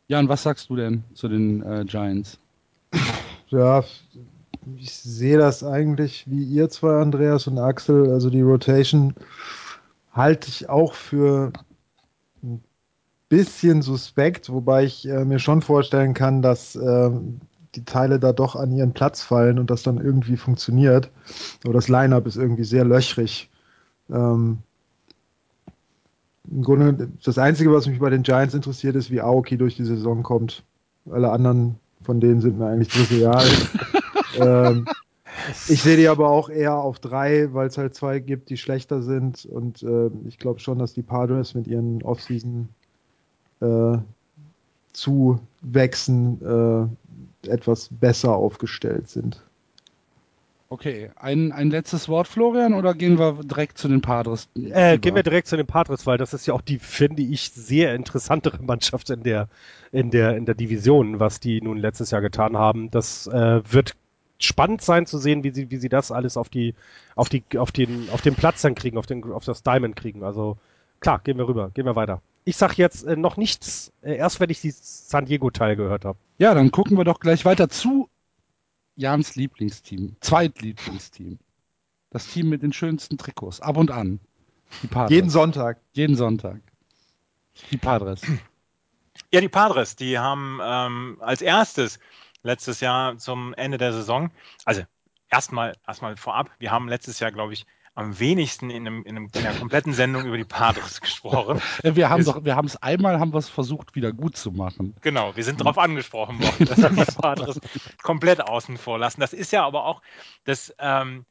Jan, was sagst du denn zu den äh, Giants? Ja, ich sehe das eigentlich wie ihr zwei, Andreas und Axel. Also die Rotation halte ich auch für bisschen suspekt, wobei ich äh, mir schon vorstellen kann, dass ähm, die Teile da doch an ihren Platz fallen und das dann irgendwie funktioniert. Aber das Line-up ist irgendwie sehr löchrig. Ähm, Im Grunde, das Einzige, was mich bei den Giants interessiert, ist, wie Aoki durch die Saison kommt. Alle anderen von denen sind mir eigentlich trivial. ähm, ich sehe die aber auch eher auf drei, weil es halt zwei gibt, die schlechter sind. Und äh, ich glaube schon, dass die Padres mit ihren Offseason äh, Zuwächsen äh, etwas besser aufgestellt sind. Okay, ein, ein letztes Wort, Florian, oder gehen wir direkt zu den Padres? Äh, gehen wir direkt zu den Padres, weil das ist ja auch die, finde ich, sehr interessantere Mannschaft in der, in der, in der Division, was die nun letztes Jahr getan haben. Das äh, wird spannend sein zu sehen, wie sie, wie sie das alles auf die, auf die, auf den, auf den Platz dann kriegen, auf den, auf das Diamond kriegen. Also klar, gehen wir rüber, gehen wir weiter. Ich sag jetzt äh, noch nichts, äh, erst wenn ich die San Diego Teil gehört habe. Ja, dann gucken wir doch gleich weiter zu Jans Lieblingsteam, Zweitlieblingsteam. Das Team mit den schönsten Trikots, ab und an. Die Padres. Jeden Sonntag. Jeden Sonntag. Die Padres. Ja, die Padres, die haben ähm, als erstes letztes Jahr zum Ende der Saison, also erstmal erstmal vorab, wir haben letztes Jahr, glaube ich, am wenigsten in, einem, in, einem, in einer kompletten Sendung über die Padres gesprochen. Wir haben doch, wir haben es einmal, haben wir es versucht, wieder gut zu machen. Genau, wir sind darauf angesprochen worden, dass wir die Padres komplett außen vor lassen. Das ist ja aber auch das, ähm,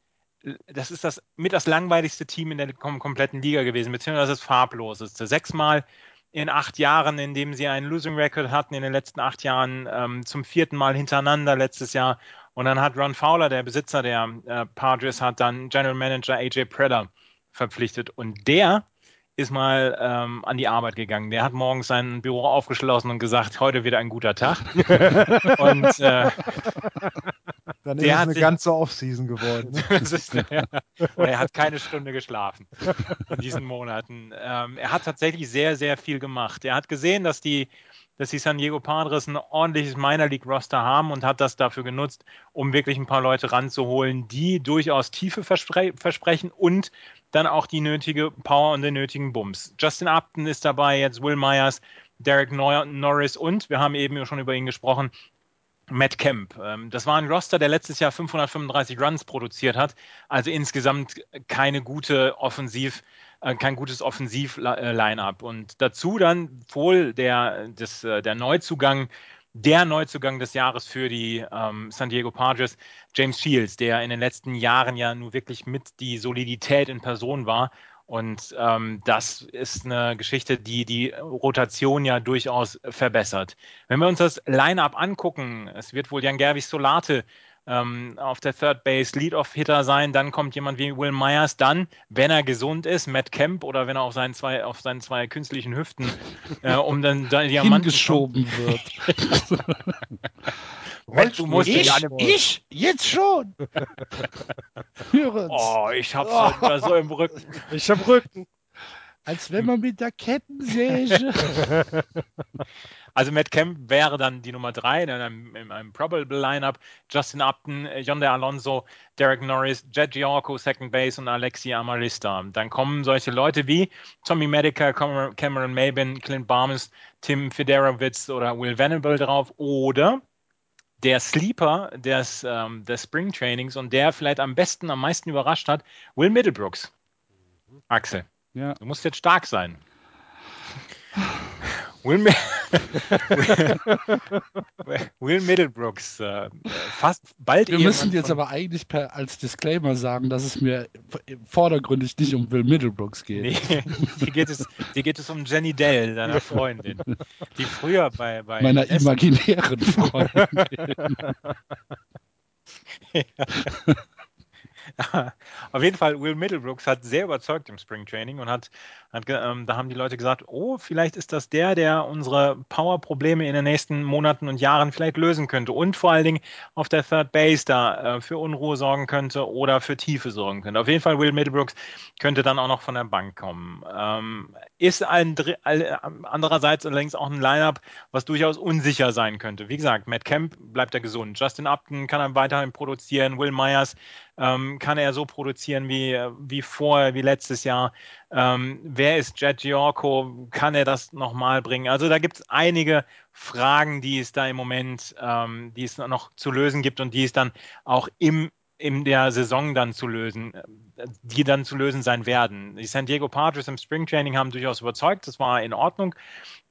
das ist das mit das langweiligste Team in der kom kompletten Liga gewesen, beziehungsweise das farbloseste. Sechsmal in acht Jahren, in dem sie einen Losing Record hatten, in den letzten acht Jahren, ähm, zum vierten Mal hintereinander letztes Jahr. Und dann hat Ron Fowler, der Besitzer der äh, Padres, hat dann General Manager AJ Preller verpflichtet. Und der ist mal ähm, an die Arbeit gegangen. Der hat morgens sein Büro aufgeschlossen und gesagt, heute wird ein guter Tag. und äh, Dann Der ist es hat eine sich- ganze Offseason geworden. Ne? ist, ja, und er hat keine Stunde geschlafen in diesen Monaten. Ähm, er hat tatsächlich sehr, sehr viel gemacht. Er hat gesehen, dass die, dass die San Diego Padres ein ordentliches Minor League Roster haben und hat das dafür genutzt, um wirklich ein paar Leute ranzuholen, die durchaus Tiefe verspre versprechen und dann auch die nötige Power und den nötigen Bums. Justin Upton ist dabei, jetzt Will Myers, Derek Nor Norris und wir haben eben schon über ihn gesprochen, Matt Kemp. Ähm, das war ein Roster, der letztes Jahr 535 Runs produziert hat, also insgesamt keine gute Offensiv, äh, kein gutes Offensiv-Line-up. Und dazu dann wohl der, des, äh, der Neuzugang, der Neuzugang des Jahres für die ähm, San Diego Padres, James Shields, der in den letzten Jahren ja nun wirklich mit die Solidität in Person war und ähm, das ist eine Geschichte, die die Rotation ja durchaus verbessert. Wenn wir uns das Line-up angucken, es wird wohl Jan Gerwig Solate ähm, auf der Third Base Lead-Off-Hitter sein, dann kommt jemand wie Will Myers, dann, wenn er gesund ist, Matt Kemp oder wenn er auf seinen zwei, auf seinen zwei künstlichen Hüften äh, um dann Diamanten geschoben wird. du musst ich, ich, jetzt schon. oh, ich hab's oh. so im Rücken. Ich hab Rücken. Als wenn man mit der Kettensäge. Also Matt Kemp wäre dann die Nummer drei in einem, in einem Probable Lineup. Justin Upton, Yonde Alonso, Derek Norris, Jed Giorco, Second Base und Alexi Amarista. Dann kommen solche Leute wie Tommy Medica, Cameron Mabin, Clint Barnes, Tim Federowitz oder Will Venable drauf. Oder der Sleeper des, ähm, des Spring Trainings und der vielleicht am besten, am meisten überrascht hat, Will Middlebrooks. Axel, ja. du musst jetzt stark sein. Will, Will Middlebrooks, äh, fast bald Wir müssen jetzt aber eigentlich per, als Disclaimer sagen, dass es mir vordergründig nicht um Will Middlebrooks geht. Nee, hier geht es, hier geht es um Jenny Dell, deiner Freundin, die früher bei, bei meiner imaginären Freundin. ja. Auf jeden Fall, Will Middlebrooks hat sehr überzeugt im Spring Training und hat, hat ähm, da haben die Leute gesagt, oh, vielleicht ist das der, der unsere Power-Probleme in den nächsten Monaten und Jahren vielleicht lösen könnte und vor allen Dingen auf der Third Base da äh, für Unruhe sorgen könnte oder für Tiefe sorgen könnte. Auf jeden Fall, Will Middlebrooks könnte dann auch noch von der Bank kommen. Ähm, ist ein, andererseits allerdings auch ein Lineup, was durchaus unsicher sein könnte. Wie gesagt, Matt Kemp bleibt er gesund. Justin Upton kann er weiterhin produzieren. Will Myers ähm, kann er so produzieren wie, wie vorher, wie letztes Jahr? Ähm, wer ist Jet Giorco? Kann er das nochmal bringen? Also da gibt es einige Fragen, die es da im Moment, ähm, die es noch zu lösen gibt und die es dann auch im in der Saison dann zu lösen, die dann zu lösen sein werden. Die San Diego Padres im Spring Training haben durchaus überzeugt, das war in Ordnung.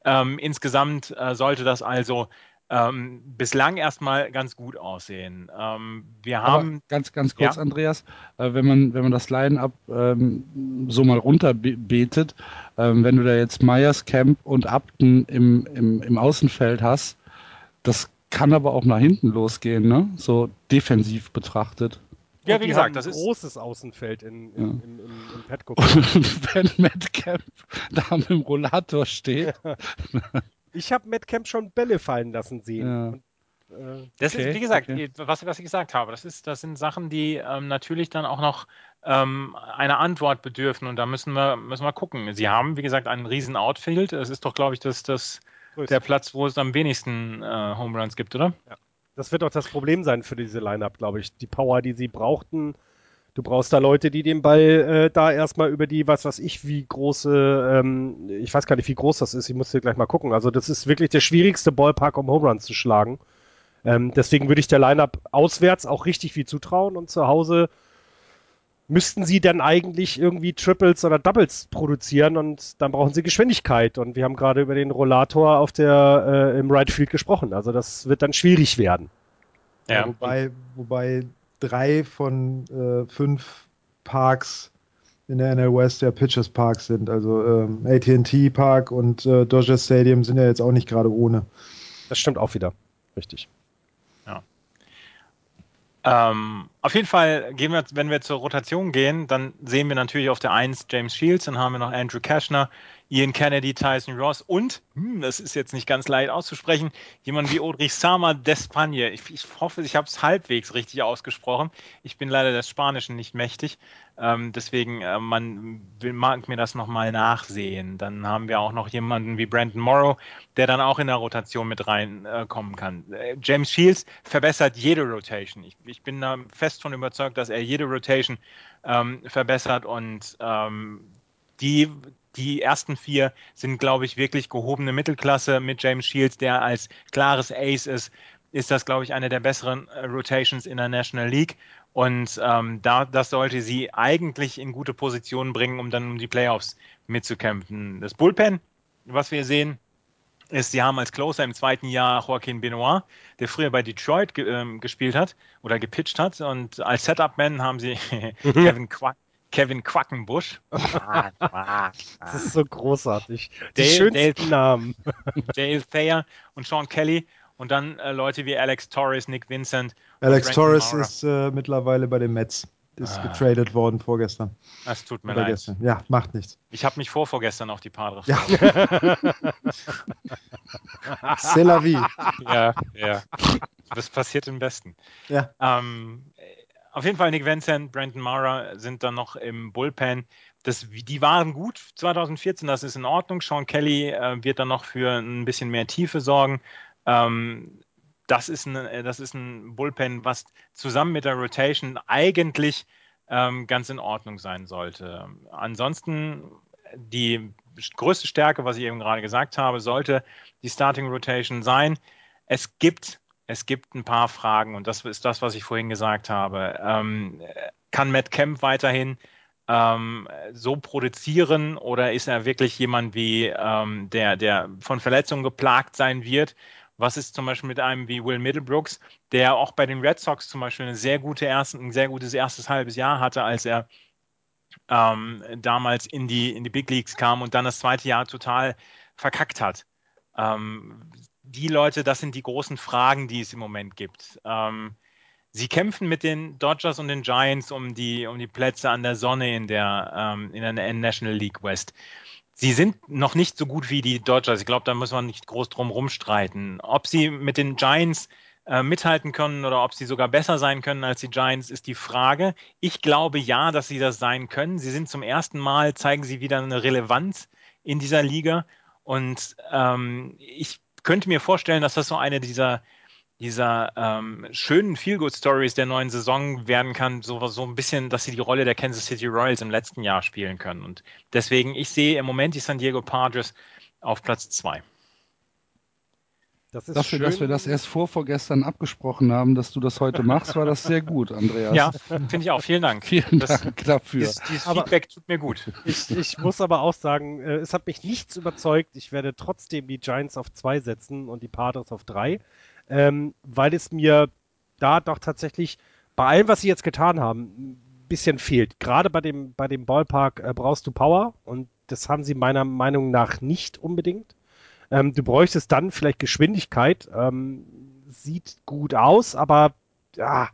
Ähm, insgesamt äh, sollte das also ähm, bislang erstmal ganz gut aussehen. Ähm, wir haben. Aber ganz, ganz kurz, ja? Andreas, äh, wenn, man, wenn man das Line-Up ähm, so mal runterbetet, ähm, wenn du da jetzt Myers, Camp und Upton im, im, im Außenfeld hast, das kann aber auch nach hinten losgehen, ne? So defensiv betrachtet. Ja, wie gesagt, das ist ein großes Außenfeld in, in, ja. im, im, im Petco. Und wenn Matt Camp da mit dem Rollator steht, Ich habe Matt Camp schon Bälle fallen lassen sehen. Ja. Und, äh, das okay, ist, wie gesagt, okay. was, was ich gesagt habe, das, ist, das sind Sachen, die ähm, natürlich dann auch noch ähm, einer Antwort bedürfen und da müssen wir, müssen wir gucken. Sie haben, wie gesagt, einen riesen Outfield. Es ist doch, glaube ich, das, das, der Platz, wo es am wenigsten äh, Home Runs gibt, oder? Ja. Das wird auch das Problem sein für diese Lineup, glaube ich. Die Power, die sie brauchten, Du brauchst da Leute, die den Ball äh, da erstmal über die, was weiß ich, wie große, ähm, ich weiß gar nicht, wie groß das ist, ich muss dir gleich mal gucken. Also das ist wirklich der schwierigste Ballpark, um Home Runs zu schlagen. Ähm, deswegen würde ich der Lineup auswärts auch richtig viel zutrauen und zu Hause müssten sie dann eigentlich irgendwie Triples oder Doubles produzieren und dann brauchen sie Geschwindigkeit. Und wir haben gerade über den Rollator auf der äh, im Right Field gesprochen. Also das wird dann schwierig werden. Ja. Wobei, wobei drei von äh, fünf Parks in der NL West der Pitchers Parks sind. Also ähm, AT&T Park und äh, Dodger Stadium sind ja jetzt auch nicht gerade ohne. Das stimmt auch wieder. Richtig. Ja. Ähm, auf jeden Fall gehen wir, wenn wir zur Rotation gehen, dann sehen wir natürlich auf der 1 James Shields, dann haben wir noch Andrew Cashner, Ian Kennedy, Tyson Ross und, hm, das ist jetzt nicht ganz leicht auszusprechen, jemand wie Odrich Sama d'Espagne. Ich, ich hoffe, ich habe es halbwegs richtig ausgesprochen. Ich bin leider des Spanischen nicht mächtig. Ähm, deswegen, äh, man will, mag mir das nochmal nachsehen. Dann haben wir auch noch jemanden wie Brandon Morrow, der dann auch in der Rotation mit reinkommen äh, kann. Äh, James Shields verbessert jede Rotation. Ich, ich, bin da fest von überzeugt, dass er jede Rotation ähm, verbessert und ähm, die, die ersten vier sind, glaube ich, wirklich gehobene Mittelklasse mit James Shields, der als klares Ace ist. ist das, glaube ich, eine der besseren äh, Rotations in der National League. Und ähm, da, das sollte sie eigentlich in gute Positionen bringen, um dann um die Playoffs mitzukämpfen. Das Bullpen, was wir sehen, ist, sie haben als Closer im zweiten Jahr Joaquin Benoit, der früher bei Detroit ge ähm, gespielt hat oder gepitcht hat. Und als Setup-Man haben sie Kevin, Qua Kevin Quackenbusch. das ist so großartig. Die Dale, schönsten Dale, Namen. Dale Thayer und Sean Kelly. Und dann äh, Leute wie Alex Torres, Nick Vincent. Alex Torres Maurer. ist äh, mittlerweile bei den Mets. Ist Ah. getradet worden vorgestern. Das tut mir Oder leid. gestern. Ja, macht nichts. Ich habe mich vor vorgestern auf die Padres. Ja. C'est la vie. ja, ja. Das passiert im Besten. Ja. Ähm, auf jeden Fall Nick Vincent, Brandon Maurer sind dann noch im Bullpen. Das, die waren gut 2014, das ist in Ordnung. Sean Kelly äh, wird dann noch für ein bisschen mehr Tiefe sorgen. Ähm, das, ist ein, äh, das ist ein Bullpen, was zusammen mit der Rotation eigentlich ähm, ganz in Ordnung sein sollte. Ansonsten die größte Stärke, was ich eben gerade gesagt habe, sollte die Starting Rotation sein. Es gibt, es gibt ein paar Fragen und das ist das, was ich vorhin gesagt habe. Ähm, kann Matt Kemp weiterhin ähm, so produzieren oder ist er wirklich jemand wie ähm, der, der von Verletzungen geplagt sein wird? Was ist zum Beispiel mit einem wie Will Middlebrooks, der auch bei den Red Sox zum Beispiel eine sehr gute ersten, ein sehr gutes erstes halbes Jahr hatte, als er ähm, damals in die, in die Big Leagues kam und dann das zweite Jahr total verkackt hat. Ähm, die Leute, das sind die großen Fragen, die es im Moment gibt. Ähm, sie kämpfen mit den Dodgers und den Giants um die, um die Plätze an der Sonne in der, ähm, in der National League West. Sie sind noch nicht so gut wie die Dodgers. Ich glaube, da muss man nicht groß drum rumstreiten. Ob sie mit den Giants äh, mithalten können oder ob sie sogar besser sein können als die Giants, ist die Frage. Ich glaube ja, dass sie das sein können. Sie sind zum ersten Mal, zeigen sie wieder eine Relevanz in dieser Liga. Und ähm, ich könnte mir vorstellen, dass das so eine dieser, dieser ähm, schönen Feel-Good-Stories der neuen Saison werden kann, so, so ein bisschen, dass sie die Rolle der Kansas City Royals im letzten Jahr spielen können. Und deswegen, ich sehe im Moment die San Diego Padres auf Platz zwei. Das ist Dafür, schön. dass wir das erst vor vorgestern abgesprochen haben, dass du das heute machst, war das sehr gut, Andreas. Ja, finde ich auch. Vielen Dank. Vielen Das- Dank dafür. Dieses, dieses Aber- Feedback tut mir gut. Ich, ich muss aber auch sagen, äh, es hat mich nichts überzeugt. Ich werde trotzdem die Giants auf zwei setzen und die Padres auf drei, ähm, weil es mir da doch tatsächlich bei allem, was sie jetzt getan haben, ein bisschen fehlt. Gerade bei dem, bei dem Ballpark äh, brauchst du Power und das haben sie meiner Meinung nach nicht unbedingt. Ähm, du bräuchtest dann vielleicht Geschwindigkeit. Ähm, sieht gut aus, aber ja,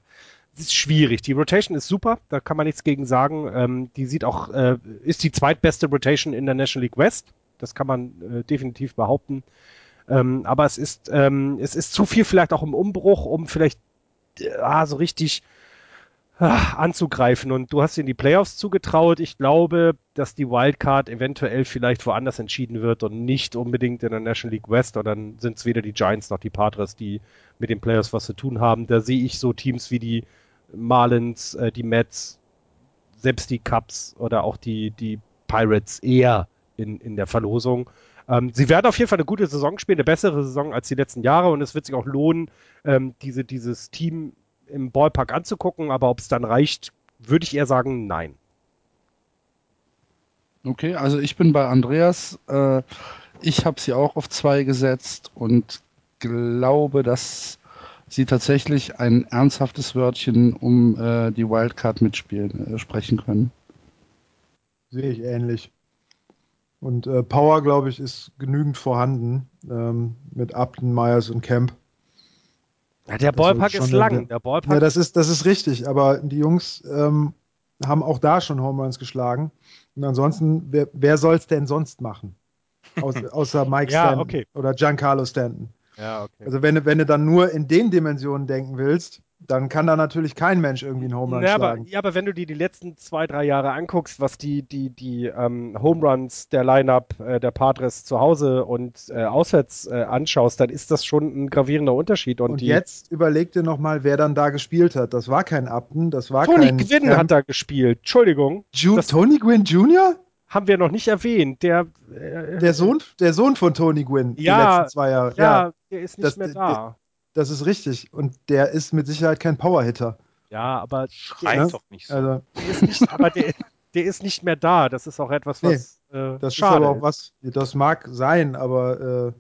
es ist schwierig. Die Rotation ist super, da kann man nichts gegen sagen. Ähm, die sieht auch, äh, ist die zweitbeste Rotation in der National League West. Das kann man äh, definitiv behaupten. Ähm, aber es ist, ähm, es ist zu viel vielleicht auch im Umbruch, um vielleicht äh, ah, so richtig anzugreifen. Und du hast ihnen die Playoffs zugetraut. Ich glaube, dass die Wildcard eventuell vielleicht woanders entschieden wird und nicht unbedingt in der National League West. Und dann sind es weder die Giants noch die Padres, die mit den Playoffs was zu tun haben. Da sehe ich so Teams wie die Marlins, äh, die Mets, selbst die Cubs oder auch die, die Pirates eher in, in der Verlosung. Ähm, sie werden auf jeden Fall eine gute Saison spielen, eine bessere Saison als die letzten Jahre und es wird sich auch lohnen, ähm, diese, dieses Team im Ballpark anzugucken, aber ob es dann reicht, würde ich eher sagen, nein. Okay, also ich bin bei Andreas. Äh, ich habe sie auch auf zwei gesetzt und glaube, dass sie tatsächlich ein ernsthaftes Wörtchen um äh, die Wildcard mitspielen äh, sprechen können. Sehe ich ähnlich. Und äh, Power, glaube ich, ist genügend vorhanden ähm, mit Upton, Myers und Camp. Ja, der Das Ballpark ist lang. Der Ballpark Ja, das ist, das ist richtig, aber die Jungs ähm, haben auch da schon Home Runs geschlagen. Und ansonsten, wer, wer soll es denn sonst machen? Aus, außer Mike Ja, Stanton okay. oder Giancarlo Stanton. Ja, okay. Also wenn, du- wenn du dann nur in den Dimensionen denken willst, dann kann da natürlich kein Mensch irgendwie einen Home Run Ja aber, schlagen. ja, aber wenn du dir die letzten zwei, drei Jahre anguckst, was die, die, die ähm, Home Runs der Lineup äh, der Padres zu Hause und äh, auswärts äh, anschaust, dann ist das schon ein gravierender Unterschied. Und, Und die, jetzt überleg dir nochmal, wer dann da gespielt hat. Das war kein Upton, das war Tony kein Gwynn Camp. hat da gespielt. Entschuldigung, Ju das- Tony Gwynn Jr.? haben wir noch nicht erwähnt. Der, äh, Der Sohn, der Sohn von Tony Gwynn Ja, die letzten zwei Jahre. ja, der ist nicht das- mehr der- da. Das ist richtig. Und der ist mit Sicherheit kein Powerhitter. Ja, aber Schreit ne? doch nicht so. Also, der ist nicht, aber der, der ist nicht mehr da. Das ist auch etwas, was äh, das schade ist aber auch was, das mag sein, aber äh,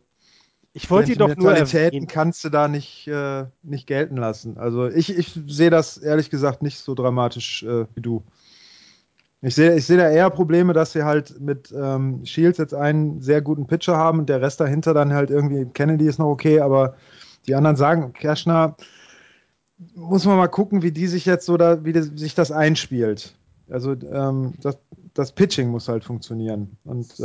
Ich wollte ihn doch nur erwähnen. kannst du da nicht, äh, nicht gelten lassen. Also ich, ich sehe das ehrlich gesagt nicht so dramatisch äh, wie du. Ich sehe ich sehe da eher Probleme, dass sie halt mit ähm, Shields jetzt einen sehr guten Pitcher haben und der Rest dahinter dann halt irgendwie, Kennedy ist noch okay, aber die anderen sagen, Kerschner, muss man mal gucken, wie die sich jetzt so da, wie das, sich das einspielt. Also ähm, das, das Pitching muss halt funktionieren. Und äh,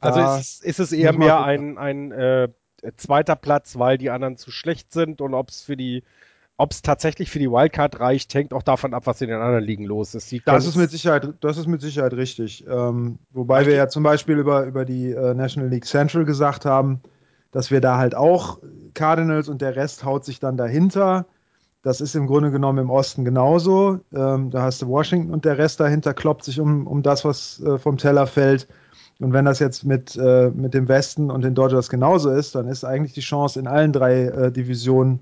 Also ist, es- ist es eher mehr ein, ein äh, zweiter Platz, weil die anderen zu schlecht sind und ob es für die, ob es tatsächlich für die Wildcard reicht, hängt auch davon ab, was in den anderen Ligen los ist. Die Das ist mit Sicherheit, das ist mit Sicherheit richtig. Ähm, wobei wir ja zum Beispiel über, über die äh, National League Central gesagt haben, dass wir da halt auch Cardinals und der Rest haut sich dann dahinter. Das ist im Grunde genommen im Osten genauso. Ähm, da hast du Washington und der Rest dahinter kloppt sich um, um das, was äh, vom Teller fällt. Und wenn das jetzt mit, äh, mit dem Westen und den Dodgers genauso ist, dann ist eigentlich die Chance in allen drei äh, Divisionen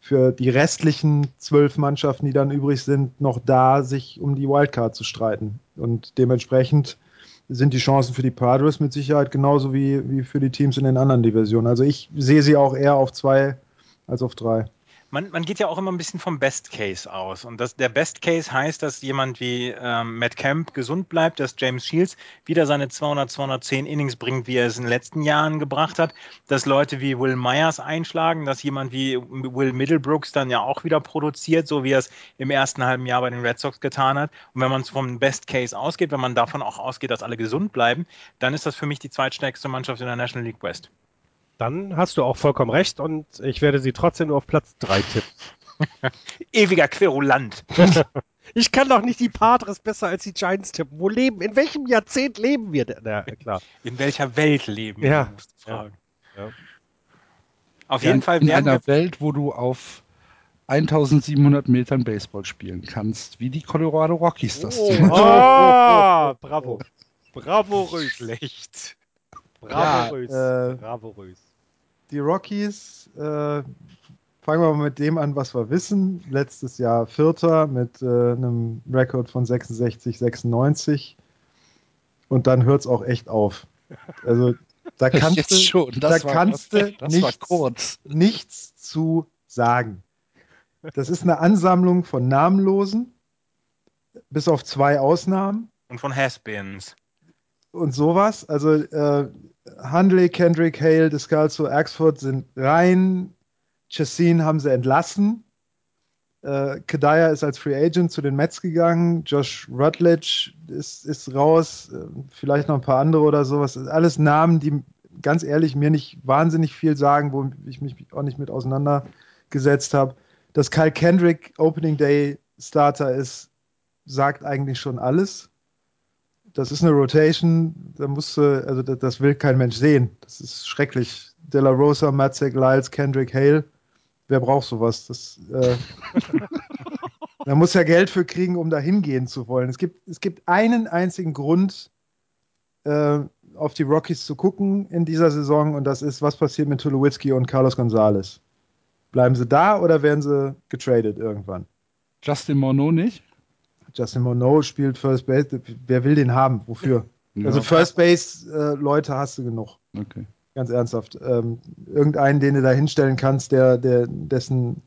für die restlichen zwölf Mannschaften, die dann übrig sind, noch da, sich um die Wildcard zu streiten. Und dementsprechend sind die Chancen für die Padres mit Sicherheit genauso wie, wie für die Teams in den anderen Divisionen. Also ich sehe sie auch eher auf zwei als auf drei. Man, man geht ja auch immer ein bisschen vom Best Case aus. Und das, der Best Case heißt, dass jemand wie ähm, Matt Camp gesund bleibt, dass James Shields wieder seine 200, 210 Innings bringt, wie er es in den letzten Jahren gebracht hat, dass Leute wie Will Myers einschlagen, dass jemand wie Will Middlebrooks dann ja auch wieder produziert, so wie er es im ersten halben Jahr bei den Red Sox getan hat. Und wenn man vom Best Case ausgeht, wenn man davon auch ausgeht, dass alle gesund bleiben, dann ist das für mich die zweitstärkste Mannschaft in der National League West. Dann hast du auch vollkommen recht und ich werde sie trotzdem nur auf Platz 3 tippen. Ewiger Querulant. Ich kann doch nicht die Padres besser als die Giants tippen. Wo leben, in welchem Jahrzehnt leben wir denn? Na, klar. In welcher Welt leben Ja. wir, musst du fragen. Ja. Auf Ja, jeden Fall in werden wir einer Welt, wo du auf 1700 Metern Baseball spielen kannst, wie die Colorado Rockies das Oh, tun. ah, bravo. Bravo, Rös. Schlecht. Bravo, Rös. äh, Bravo, Rös. Die Rockies, äh, fangen wir mal mit dem an, was wir wissen. Letztes Jahr Vierter mit äh, einem Rekord von 66, 96. Und dann hört es auch echt auf. Also da kannst du schon. da kannst du nichts- kurz. nichts zu sagen. Das ist eine Ansammlung von Namenlosen, bis auf zwei Ausnahmen Und von Has-Beens. und sowas. Also äh, Handley, Kendrick, Hale, Descalzo, Axford sind rein. Chassin haben sie entlassen. Äh, Kedaya ist als Free Agent zu den Mets gegangen. Josh Rutledge ist, ist raus. Äh, vielleicht noch ein paar andere oder sowas. Alles Namen, die ganz ehrlich mir nicht wahnsinnig viel sagen, wo ich mich auch nicht mit auseinandergesetzt habe. Dass Kyle Kendrick Opening Day Starter ist, sagt eigentlich schon alles das ist eine Rotation, da musst du, also das, das will kein Mensch sehen. Das ist schrecklich. De La Rosa, Matzek, Lyles, Kendrick, Hale. Wer braucht sowas? Das, äh, man muss ja Geld für kriegen, um da hingehen zu wollen. Es gibt, es gibt einen einzigen Grund, äh, auf die Rockies zu gucken in dieser Saison und das ist, was passiert mit Tulowitzki und Carlos Gonzalez. Bleiben sie da oder werden sie getradet irgendwann? Justin Morneau nicht? Justin Monroe spielt First Base. Wer will den haben? Wofür? Ja, Also First Base äh, Leute hast du genug. okay. Ganz ernsthaft. Ähm, irgendeinen, den du da hinstellen kannst, der, der, dessen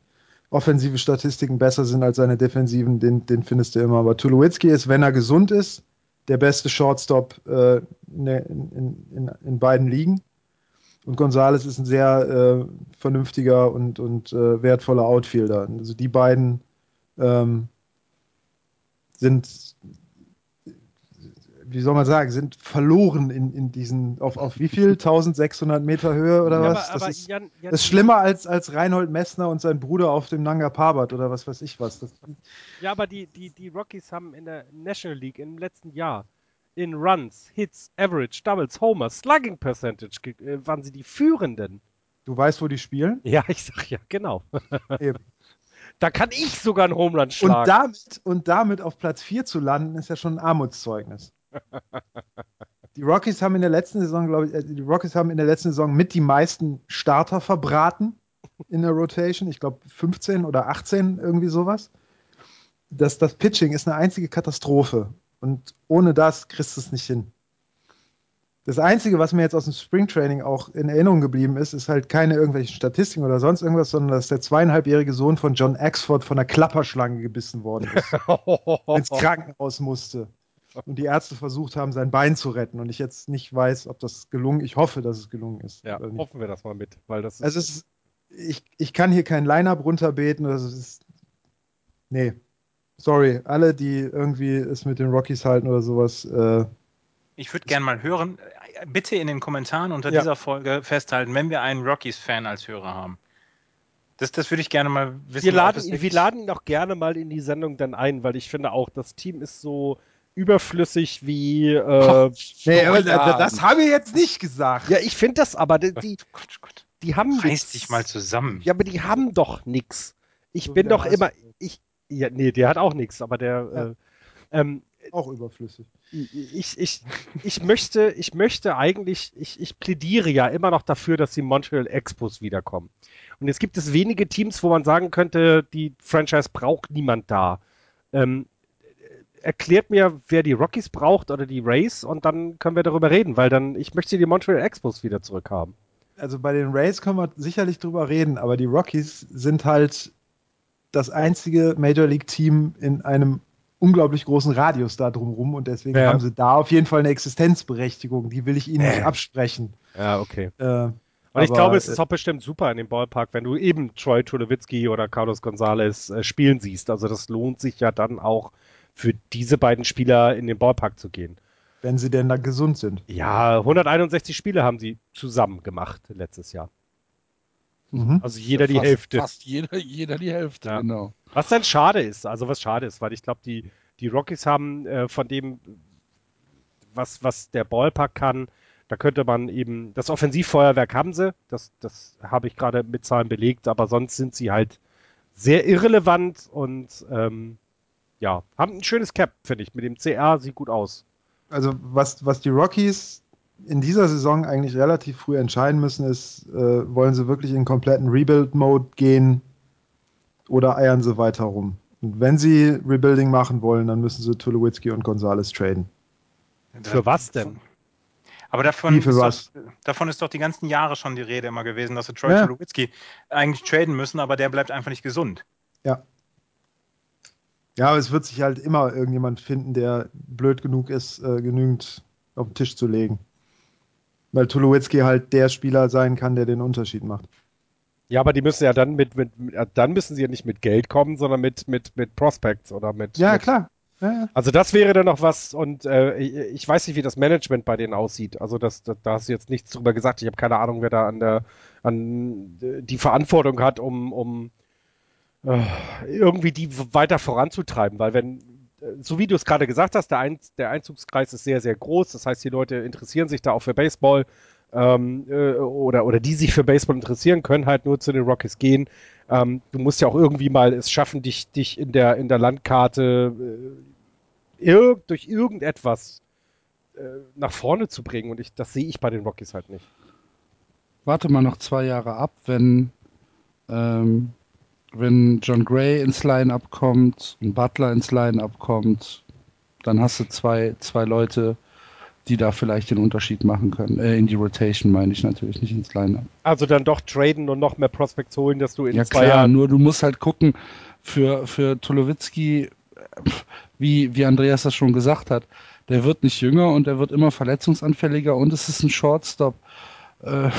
offensive Statistiken besser sind als seine defensiven, den, den findest du immer. Aber Tulowitzki ist, wenn er gesund ist, der beste Shortstop äh, in, in, in, in beiden Ligen. Und Gonzales ist ein sehr äh, vernünftiger und, und äh, wertvoller Outfielder. Also die beiden ähm, sind, wie soll man sagen, sind verloren in, in diesen, auf, auf wie viel? 1600 Meter Höhe oder Ja, was? aber, aber das, ist, Jan, Jan, das ist schlimmer als, als Reinhold Messner und sein Bruder auf dem Nanga Parbat oder was weiß ich was. Das, Ja, aber die, die, die Rockies haben in der National League im letzten Jahr in Runs, Hits, Average, Doubles, Homers, Slugging Percentage ge- äh, waren sie die Führenden. du weißt, wo die spielen? Ja, ich sag ja, genau. Eben. Da kann ich sogar einen Homeland Und schlagen. damit, und damit auf Platz 4 zu landen, ist ja schon ein Armutszeugnis. Die Rockies haben in der letzten Saison, glaube ich, äh, die Rockies haben in der letzten Saison mit die meisten Starter verbraten in der Rotation. Ich glaube 15 oder 18, irgendwie sowas. Das, das Pitching ist eine einzige Katastrophe. Und ohne das kriegst du es nicht hin. Das Einzige, was mir jetzt aus dem Springtraining auch in Erinnerung geblieben ist, ist halt keine irgendwelchen Statistiken oder sonst irgendwas, sondern dass der zweieinhalbjährige Sohn von John Axford von einer Klapperschlange gebissen worden ist. ins Krankenhaus musste. Und die Ärzte versucht haben, sein Bein zu retten. Und ich jetzt nicht weiß, ob das gelungen ist. Ich hoffe, dass es gelungen ist. Ja, hoffen wir das mal mit. Weil das also ist, ich, ich kann hier kein Line-Up runterbeten. Das ist, nee. Sorry, alle, die irgendwie es mit den Rockies halten oder sowas. Äh, ich würde gerne mal hören, bitte in den Kommentaren unter Ja. dieser Folge festhalten, wenn wir einen Rockies-Fan als Hörer haben. Das, das würde ich gerne mal wissen. wir laden, ihn, wir laden ihn auch gerne mal in die Sendung dann ein, weil ich finde auch, das Team ist so überflüssig wie. Äh, nee, aber ja. das haben wir jetzt nicht gesagt. ja, ich finde das aber, die, die, Gott, Gott. die haben. Reiß dich mal zusammen. Ja, aber die haben doch nix. Ich So bin doch immer. Ich, ja, nee, der hat auch nichts, aber der. Ja. Äh, ähm, Auch überflüssig. ich, ich, ich möchte, ich möchte eigentlich, ich, ich plädiere ja immer noch dafür, dass die Montreal Expos wiederkommen. Und jetzt gibt es wenige Teams, wo man sagen könnte, die Franchise braucht niemand da. Ähm, erklärt mir, wer die Rockies braucht oder die Rays und dann können wir darüber reden, weil dann, ich möchte die Montreal Expos wieder zurückhaben. Also bei den Rays können wir sicherlich drüber reden, aber die Rockies sind halt das einzige Major League Team in einem unglaublich großen Radius da drumrum und deswegen Ja. haben sie da auf jeden Fall eine Existenzberechtigung. Die will ich ihnen nicht Äh. absprechen. Ja, okay. Äh, Und ich glaube, es äh, ist auch bestimmt super in dem Ballpark, wenn du eben Troy Tulowitzki oder Carlos Gonzalez äh, spielen siehst. Also das lohnt sich ja dann auch für diese beiden Spieler in den Ballpark zu gehen. wenn sie denn da gesund sind. Ja, 161 Spiele haben sie zusammen gemacht letztes Jahr. Mhm. Also jeder die fast, Hälfte. Fast jeder, jeder die Hälfte, Ja. genau. Was dann schade ist, also was schade ist, weil ich glaube, die, die Rockies haben äh, von dem, was, was der Ballpark kann, da könnte man eben, das Offensivfeuerwerk haben sie, das, das habe ich gerade mit Zahlen belegt, aber sonst sind sie halt sehr irrelevant und ähm, ja, haben ein schönes Cap, finde ich, mit dem CR sieht gut aus. Also was, was die Rockies in dieser Saison eigentlich relativ früh entscheiden müssen, ist, äh, wollen sie wirklich in kompletten Rebuild-Mode gehen oder eiern sie weiter rum? Und wenn sie Rebuilding machen wollen, dann müssen sie Tulowitzki und Gonzalez traden. Für was denn? Aber davon Wie für ist, was? Doch, davon ist doch die ganzen Jahre schon die Rede immer gewesen, dass sie Troy Ja. Tulowitzki eigentlich traden müssen, aber der bleibt einfach nicht gesund. Ja. Ja, aber es wird sich halt immer irgendjemand finden, der blöd genug ist, äh, genügend auf den Tisch zu legen. Weil Tulowitzki halt der Spieler sein kann, der den Unterschied macht. Ja, aber die müssen ja dann mit, mit, dann müssen sie ja nicht mit Geld kommen, sondern mit, mit, mit Prospects oder mit, Ja, mit klar. Ja, ja. Also das wäre dann noch was und äh, ich, weiß nicht, wie das Management bei denen aussieht. Also das, das, da hast du jetzt nichts drüber gesagt. Ich habe keine Ahnung, wer da an der an äh, die Verantwortung hat, um, um äh, irgendwie die weiter voranzutreiben, weil wenn so wie du es gerade gesagt hast, der, Ein der Einzugskreis ist sehr, sehr groß. Das heißt, die Leute interessieren sich da auch für Baseball ähm, äh, oder, oder die sich für Baseball interessieren, können halt nur zu den Rockies gehen. Ähm, du musst ja auch irgendwie mal es schaffen, dich, dich in der, in der Landkarte äh, irg durch irgendetwas äh, nach vorne zu bringen. Und ich, das sehe ich bei den Rockies halt nicht. Warte mal noch zwei Jahre ab, wenn, ähm, wenn John Gray ins Line-Up kommt und Butler ins Line-Up kommt, dann hast du zwei, zwei Leute, die da vielleicht den Unterschied machen können. Äh, in die Rotation meine ich natürlich, nicht ins Line-Up. Also dann doch traden und noch mehr Prospects holen, dass du in Ja zwei klar, Jahren. nur du musst halt gucken, für, für Tulowitzki, wie, wie Andreas das schon gesagt hat, der wird nicht jünger und er wird immer verletzungsanfälliger und es ist ein Shortstop. Äh,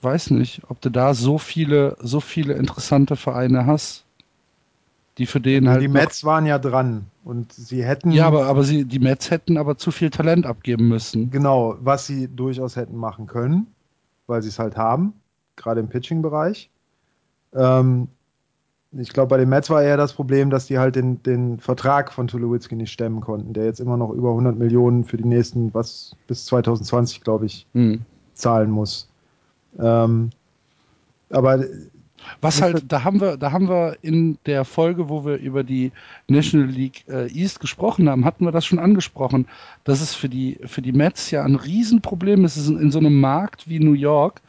weiß nicht, ob du da so viele, so viele interessante Vereine hast, die für den halt. die Mets waren ja dran und sie hätten ja, aber, aber sie, die Mets hätten aber zu viel Talent abgeben müssen. genau, was sie durchaus hätten machen können, weil sie es halt haben, gerade im Pitching-Bereich. Ähm, ich glaube, bei den Mets war eher das Problem, dass die halt den, den Vertrag von Tulowitzki nicht stemmen konnten, der jetzt immer noch über 100 Millionen für die nächsten, was bis 2020, glaube ich, Hm. zahlen muss. Ähm, aber Was halt, da haben wir, da haben wir in der Folge, wo wir über die National League äh, East gesprochen haben, hatten wir das schon angesprochen, dass es für die, für die Mets ja ein Riesenproblem ist, in, in so einem Markt wie New York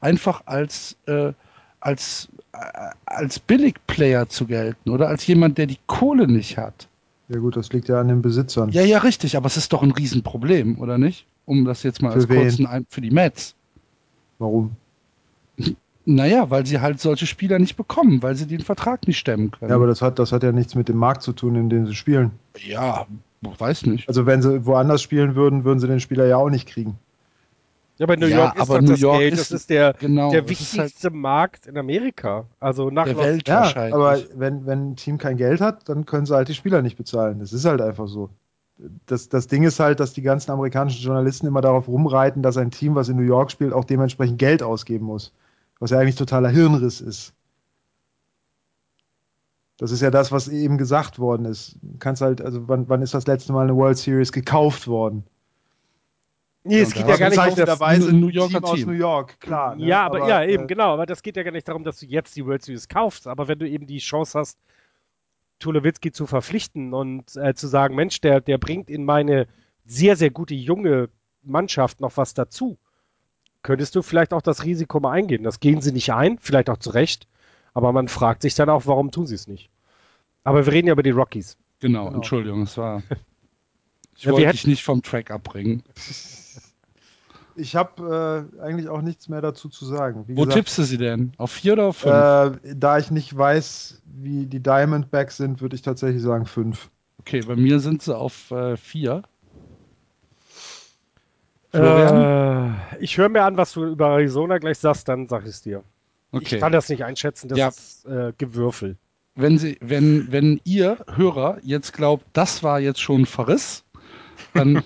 einfach als, äh, als, äh, als Billigplayer zu gelten oder als jemand, der die Kohle nicht hat. Ja gut, das liegt ja an den Besitzern. Ja, ja, richtig, aber es ist doch ein Riesenproblem, oder nicht? Um das jetzt mal Für als kurzen ein für die Mets. Warum? Naja, weil sie halt solche Spieler nicht bekommen, weil sie den Vertrag nicht stemmen können. Ja, aber das hat, das hat ja nichts mit dem Markt zu tun, in dem sie spielen. ja weiß nicht. Also wenn sie woanders spielen würden, würden sie den Spieler ja auch nicht kriegen. Ja, aber New Ja, York ist aber doch New das York Geld, ist- das ist der, genau, der ist wichtigste Markt in Amerika. Also nach Der Los- Welt Ja, wahrscheinlich. aber wenn, wenn ein Team kein Geld hat, dann können sie halt die Spieler nicht bezahlen. Das ist halt einfach so. Das, das Ding ist halt, dass die ganzen amerikanischen Journalisten immer darauf rumreiten, dass ein Team, was in New York spielt, auch dementsprechend Geld ausgeben muss. Was ja eigentlich totaler Hirnriss ist. Das ist ja das, was eben gesagt worden ist. Du kannst halt, also wann, wann ist das letzte Mal eine World Series gekauft worden? Nee, es Ja, geht ja gar nicht um bezeichnet das, das- ein New Yorker Team aus Team. New York, klar. ne? Ja, aber, ja, eben, äh, genau. Aber das geht ja gar nicht darum, dass du jetzt die World Series kaufst. Aber wenn du eben die Chance hast, Tulowitzki zu verpflichten und äh, zu sagen, Mensch, der, der bringt in meine sehr, sehr gute junge Mannschaft noch was dazu, könntest du vielleicht auch das Risiko mal eingehen. Das gehen sie nicht ein, vielleicht auch zu Recht. Aber man fragt sich dann auch, warum tun sie es nicht? Aber wir reden ja über die Rockies. Genau, Genau. Entschuldigung, es war. Ich Ja, wollte hätten- dich nicht vom Track abbringen. Ich habe äh, eigentlich auch nichts mehr dazu zu sagen. Wie Wo gesagt, tippst du sie denn? Auf vier oder auf fünf? Äh, da ich nicht weiß, wie die Diamondbacks sind, würde ich tatsächlich sagen fünf. Okay, bei mir sind sie auf äh, vier. Florian? Äh, ich höre mir an, was du über Arizona gleich sagst, dann sag ich es dir. Okay. Ich kann das nicht einschätzen, das Ja. ist äh, Gewürfel. wenn, Sie, wenn, wenn ihr Hörer jetzt glaubt, das war jetzt schon ein Verriss, dann,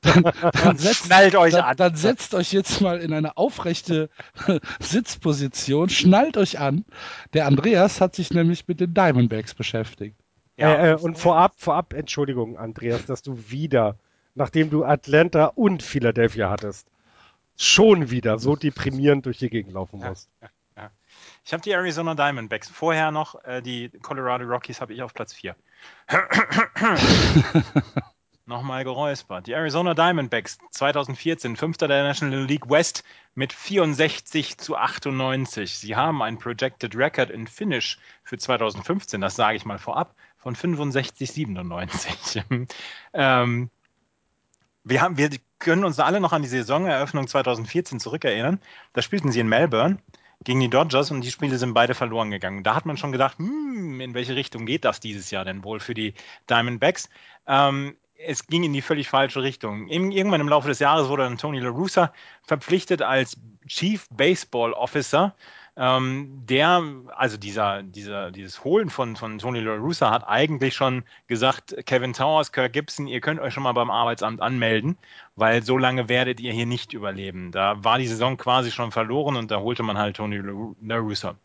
dann, dann, setzt, Schnallt euch dann, an. dann setzt euch jetzt mal in eine aufrechte Sitzposition, schnallt euch an. Der Andreas hat sich nämlich mit den Diamondbacks beschäftigt. Ja. Äh, äh, und vorab, vorab, Entschuldigung, Andreas, dass du wieder, nachdem du Atlanta und Philadelphia hattest, schon wieder so deprimierend durch die Gegend laufen musst. Ich habe die Arizona Diamondbacks. Vorher noch äh, die Colorado Rockies habe ich auf Platz 4. Nochmal geräuspert. Die Arizona Diamondbacks 2014, Fünfter der National League West mit 64 zu 98. Sie haben ein Projected Record in Finish für 2015, das sage ich mal vorab, von 65 97. ähm, wir, haben, wir können uns alle noch an die Saisoneröffnung 2014 zurückerinnern. Da spielten sie in Melbourne gegen die Dodgers und die Spiele sind beide verloren gegangen. Da hat man schon gedacht, hm, in welche Richtung geht das dieses Jahr denn wohl für die Diamondbacks? Ähm, es ging in die völlig falsche Richtung. Irgendwann im Laufe des Jahres wurde dann Tony La Russa verpflichtet als Chief Baseball Officer. Ähm, der, also dieser, dieser, dieses Holen von, von Tony La Russa hat eigentlich schon gesagt, Kevin Towers, Kirk Gibson, ihr könnt euch schon mal beim Arbeitsamt anmelden, weil so lange werdet ihr hier nicht überleben. Da war die Saison quasi schon verloren und da holte man halt Tony La Russa.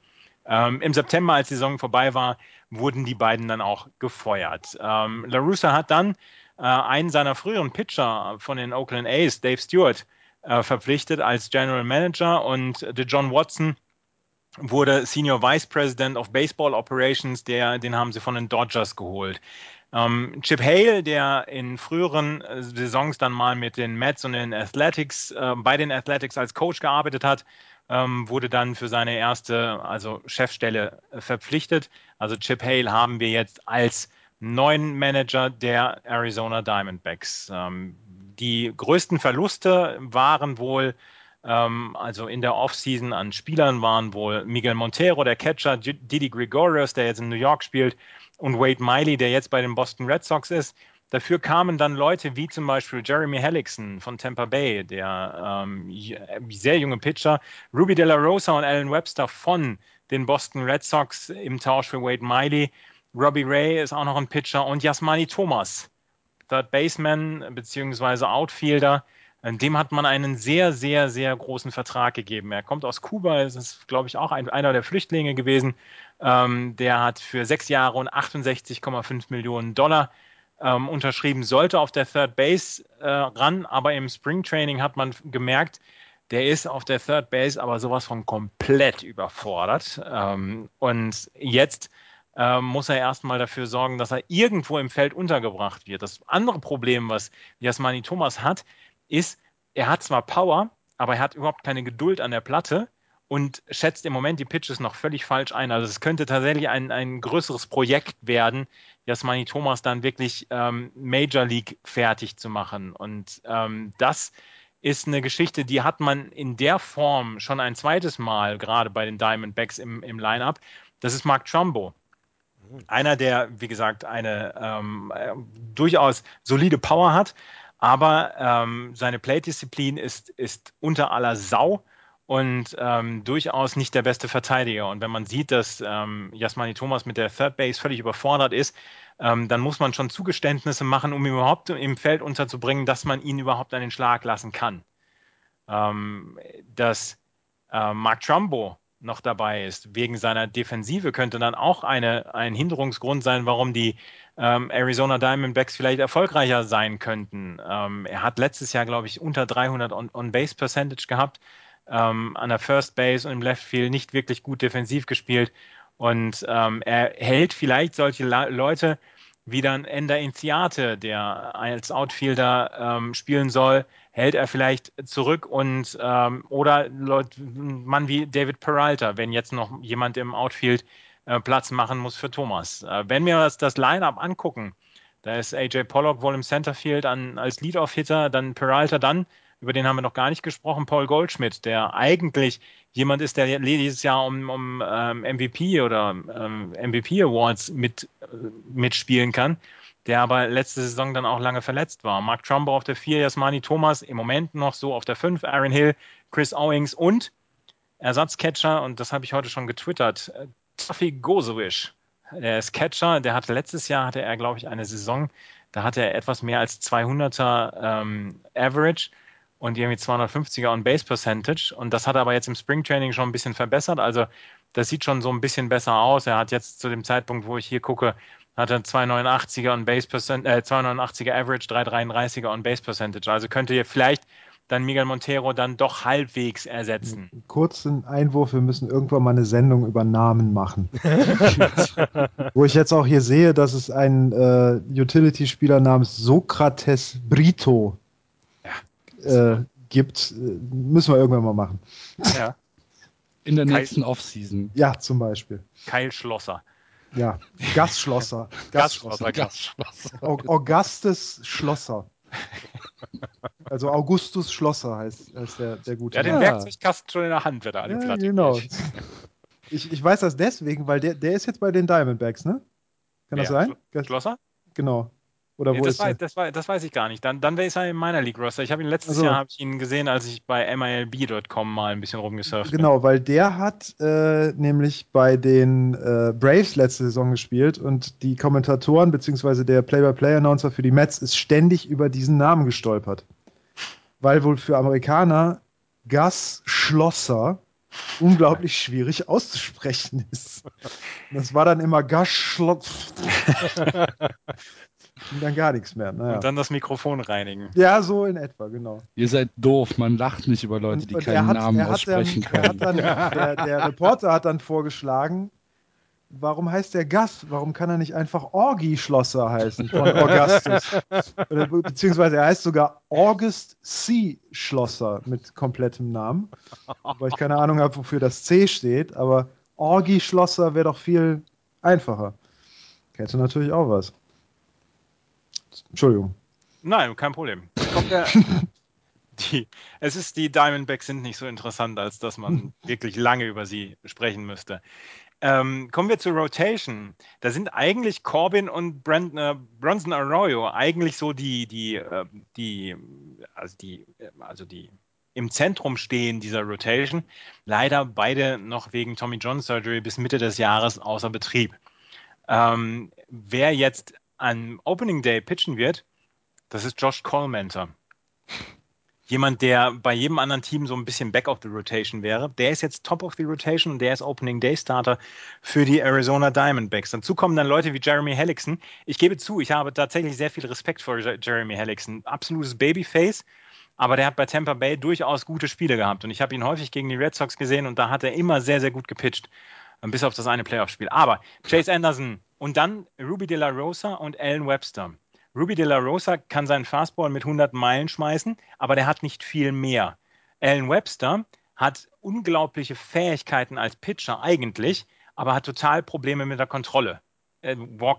Ähm, Im September, als die Saison vorbei war, wurden die beiden dann auch gefeuert. Ähm, La Russa hat dann äh, einen seiner früheren Pitcher von den Oakland A's, Dave Stewart, äh, verpflichtet als General Manager und der John Watson wurde Senior Vice President of Baseball Operations, der, den haben sie von den Dodgers geholt. Ähm, Chip Hale, der in früheren äh, Saisons dann mal mit den Mets und den Athletics, äh, bei den Athletics als Coach gearbeitet hat, ähm, wurde dann für seine erste, also Chefstelle äh, verpflichtet. Also Chip Hale haben wir jetzt als neuen Manager der Arizona Diamondbacks. Ähm, die größten Verluste waren wohl ähm, also in der Offseason an Spielern waren wohl Miguel Montero, der Catcher, Didi Gregorius, der jetzt in New York spielt, und Wade Miley, der jetzt bei den Boston Red Sox ist. Dafür kamen dann Leute wie zum Beispiel Jeremy Hellickson von Tampa Bay, der ähm, sehr junge Pitcher, Ruby De La Rosa und Alan Webster von den Boston Red Sox im Tausch für Wade Miley. Robbie Ray ist auch noch ein Pitcher und Jasmani Thomas, Third Baseman bzw. Outfielder. Dem hat man einen sehr, sehr, sehr großen Vertrag gegeben. Er kommt aus Kuba, ist, glaube ich, auch ein, einer der Flüchtlinge gewesen. Ähm, der hat für sechs Jahre und 68,5 Millionen Dollar ähm, unterschrieben, sollte auf der Third Base äh, ran, aber im Spring Training hat man gemerkt, der ist auf der Third Base aber sowas von komplett überfordert. Ähm, und jetzt ähm, muss er erstmal dafür sorgen, dass er irgendwo im Feld untergebracht wird. Das andere Problem, was Jasmani Thomas hat, ist, er hat zwar Power, aber er hat überhaupt keine Geduld an der Platte und schätzt im Moment die Pitches noch völlig falsch ein. Also es könnte tatsächlich ein, ein größeres Projekt werden, Jasmani Thomas dann wirklich ähm, Major League fertig zu machen. Und ähm, das ist eine Geschichte, die hat man in der Form schon ein zweites Mal, gerade bei den Diamondbacks im, im Line-Up. Das ist Mark Trumbo. Einer, der, wie gesagt, eine ähm, äh, durchaus solide Power hat, aber ähm, seine Play-Disziplin ist, ist unter aller Sau und ähm, durchaus nicht der beste Verteidiger. Und wenn man sieht, dass ähm, Jasmani Thomas mit der Third Base völlig überfordert ist, ähm, dann muss man schon Zugeständnisse machen, um ihn überhaupt im Feld unterzubringen, dass man ihn überhaupt an den Schlag lassen kann. Ähm, dass äh, Mark Trumbo noch dabei ist, wegen seiner Defensive, könnte dann auch eine, ein Hinderungsgrund sein, warum die ähm, Arizona Diamondbacks vielleicht erfolgreicher sein könnten. Ähm, er hat letztes Jahr, glaube ich, unter 300 On-Base-Percentage on gehabt, ähm, an der First Base und im Left Field nicht wirklich gut defensiv gespielt. Und ähm, er hält vielleicht solche La Leute wie dann Ender Inciate, der als Outfielder ähm, spielen soll, hält er vielleicht zurück und ähm, oder Leute, Mann wie David Peralta, wenn jetzt noch jemand im Outfield äh, Platz machen muss für Thomas. Äh, wenn wir uns das Line-up angucken, da ist AJ Pollock wohl im Centerfield an, als Lead-Off-Hitter, dann Peralta dann über den haben wir noch gar nicht gesprochen, Paul Goldschmidt, der eigentlich jemand ist, der dieses Jahr um, um ähm, MVP oder ähm, MVP Awards mit, äh, mitspielen kann, der aber letzte Saison dann auch lange verletzt war. Mark Trumbo auf der 4, Jasmani Thomas im Moment noch so auf der 5, Aaron Hill, Chris Owings und Ersatzcatcher, und das habe ich heute schon getwittert, äh, Taffy Gozovic. Der ist Catcher, der hatte letztes Jahr, hatte er, glaube ich, eine Saison, da hatte er etwas mehr als 200er ähm, Average und irgendwie 250er on Base Percentage. Und das hat er aber jetzt im Spring Training schon ein bisschen verbessert. Also das sieht schon so ein bisschen besser aus. Er hat jetzt zu dem Zeitpunkt, wo ich hier gucke, hat er 289er on Base Percent, äh, 289er Average, 333er on Base Percentage. Also könnte ihr vielleicht dann Miguel Montero dann doch halbwegs ersetzen. Kurzen Einwurf, wir müssen irgendwann mal eine Sendung über Namen machen. Wo ich jetzt auch hier sehe, dass es einen äh, Utility-Spieler namens Sokrates Brito äh, gibt, äh, müssen wir irgendwann mal machen. Ja. In der nächsten Offseason. Ja, zum Beispiel. Kyle Schlosser. Ja, Gasschlosser. Gasschlosser. Gasschlosser. Augustus Schlosser. Also Augustus Schlosser heißt, heißt der, der gute. Ja, den Werkzeugkasten schon in der Hand, wenn er alle ja, Platte genau. Ich, ich weiß das deswegen, weil der, der ist jetzt bei den Diamondbacks, ne? Kann das sein? Schlosser? Genau. Oder wo das, ist weiß, das, weiß, das weiß ich gar nicht. Dann, dann wäre es in meiner League Roster. Ich habe ihn letztes Also- Jahr ich ihn gesehen, als ich bei MILB.com mal ein bisschen rumgesurft Genau, weil der hat äh, nämlich bei den äh, Braves letzte Saison gespielt und die Kommentatoren bzw. der Play-by-Play-Announcer für die Mets ist ständig über diesen Namen gestolpert. Weil wohl für Amerikaner Gus Schlosser unglaublich schwierig auszusprechen ist. Und das war dann immer Gus Schlosser. Ging dann gar nichts mehr. Naja. Und dann das Mikrofon reinigen. ja, so in etwa, genau. Ihr seid doof, man lacht nicht über Leute, die Und- und keinen hat- Namen aussprechen dann, können. dann, der, der Reporter hat dann vorgeschlagen, warum heißt der Gast? Warum kann er nicht einfach Orgi Schlosser heißen von Augustus? Oder, be- beziehungsweise er heißt sogar August C. Schlosser mit komplettem Namen. Weil ich keine Ahnung habe, wofür das C steht, aber Orgi Schlosser wäre doch viel einfacher. Hätte natürlich auch was. Entschuldigung. Nein, kein Problem. Der, die, es ist, die Diamondbacks sind nicht so interessant, als dass man wirklich lange über sie sprechen müsste. Ähm, kommen wir zur Rotation. Da sind eigentlich Corbin und Brandon, äh, Bronson Arroyo eigentlich so die, die, äh, die, also die, äh, also die im Zentrum stehen dieser Rotation. Leider beide noch wegen Tommy John Surgery bis Mitte des Jahres außer Betrieb. Ähm, wer jetzt am Opening Day pitchen wird, das ist Josh Colmenter. Jemand, der bei jedem anderen Team so ein bisschen Back of the Rotation wäre. Der ist jetzt Top of the Rotation und der ist Opening Day Starter für die Arizona Diamondbacks. Dazu kommen dann Leute wie Jeremy Hellickson. Ich gebe zu, ich habe tatsächlich sehr viel Respekt vor Jeremy Hellickson. Absolutes Babyface, aber der hat bei Tampa Bay durchaus gute Spiele gehabt. Und ich habe ihn häufig gegen die Red Sox gesehen und da hat er immer sehr, sehr gut gepitcht. Bis auf das eine Playoff-Spiel. Aber Chase Anderson und dann Ruby de la Rosa und Alan Webster. Ruby de la Rosa kann seinen Fastball mit 100 Meilen schmeißen, aber der hat nicht viel mehr. Alan Webster hat unglaubliche Fähigkeiten als Pitcher eigentlich, aber hat total Probleme mit der Kontrolle.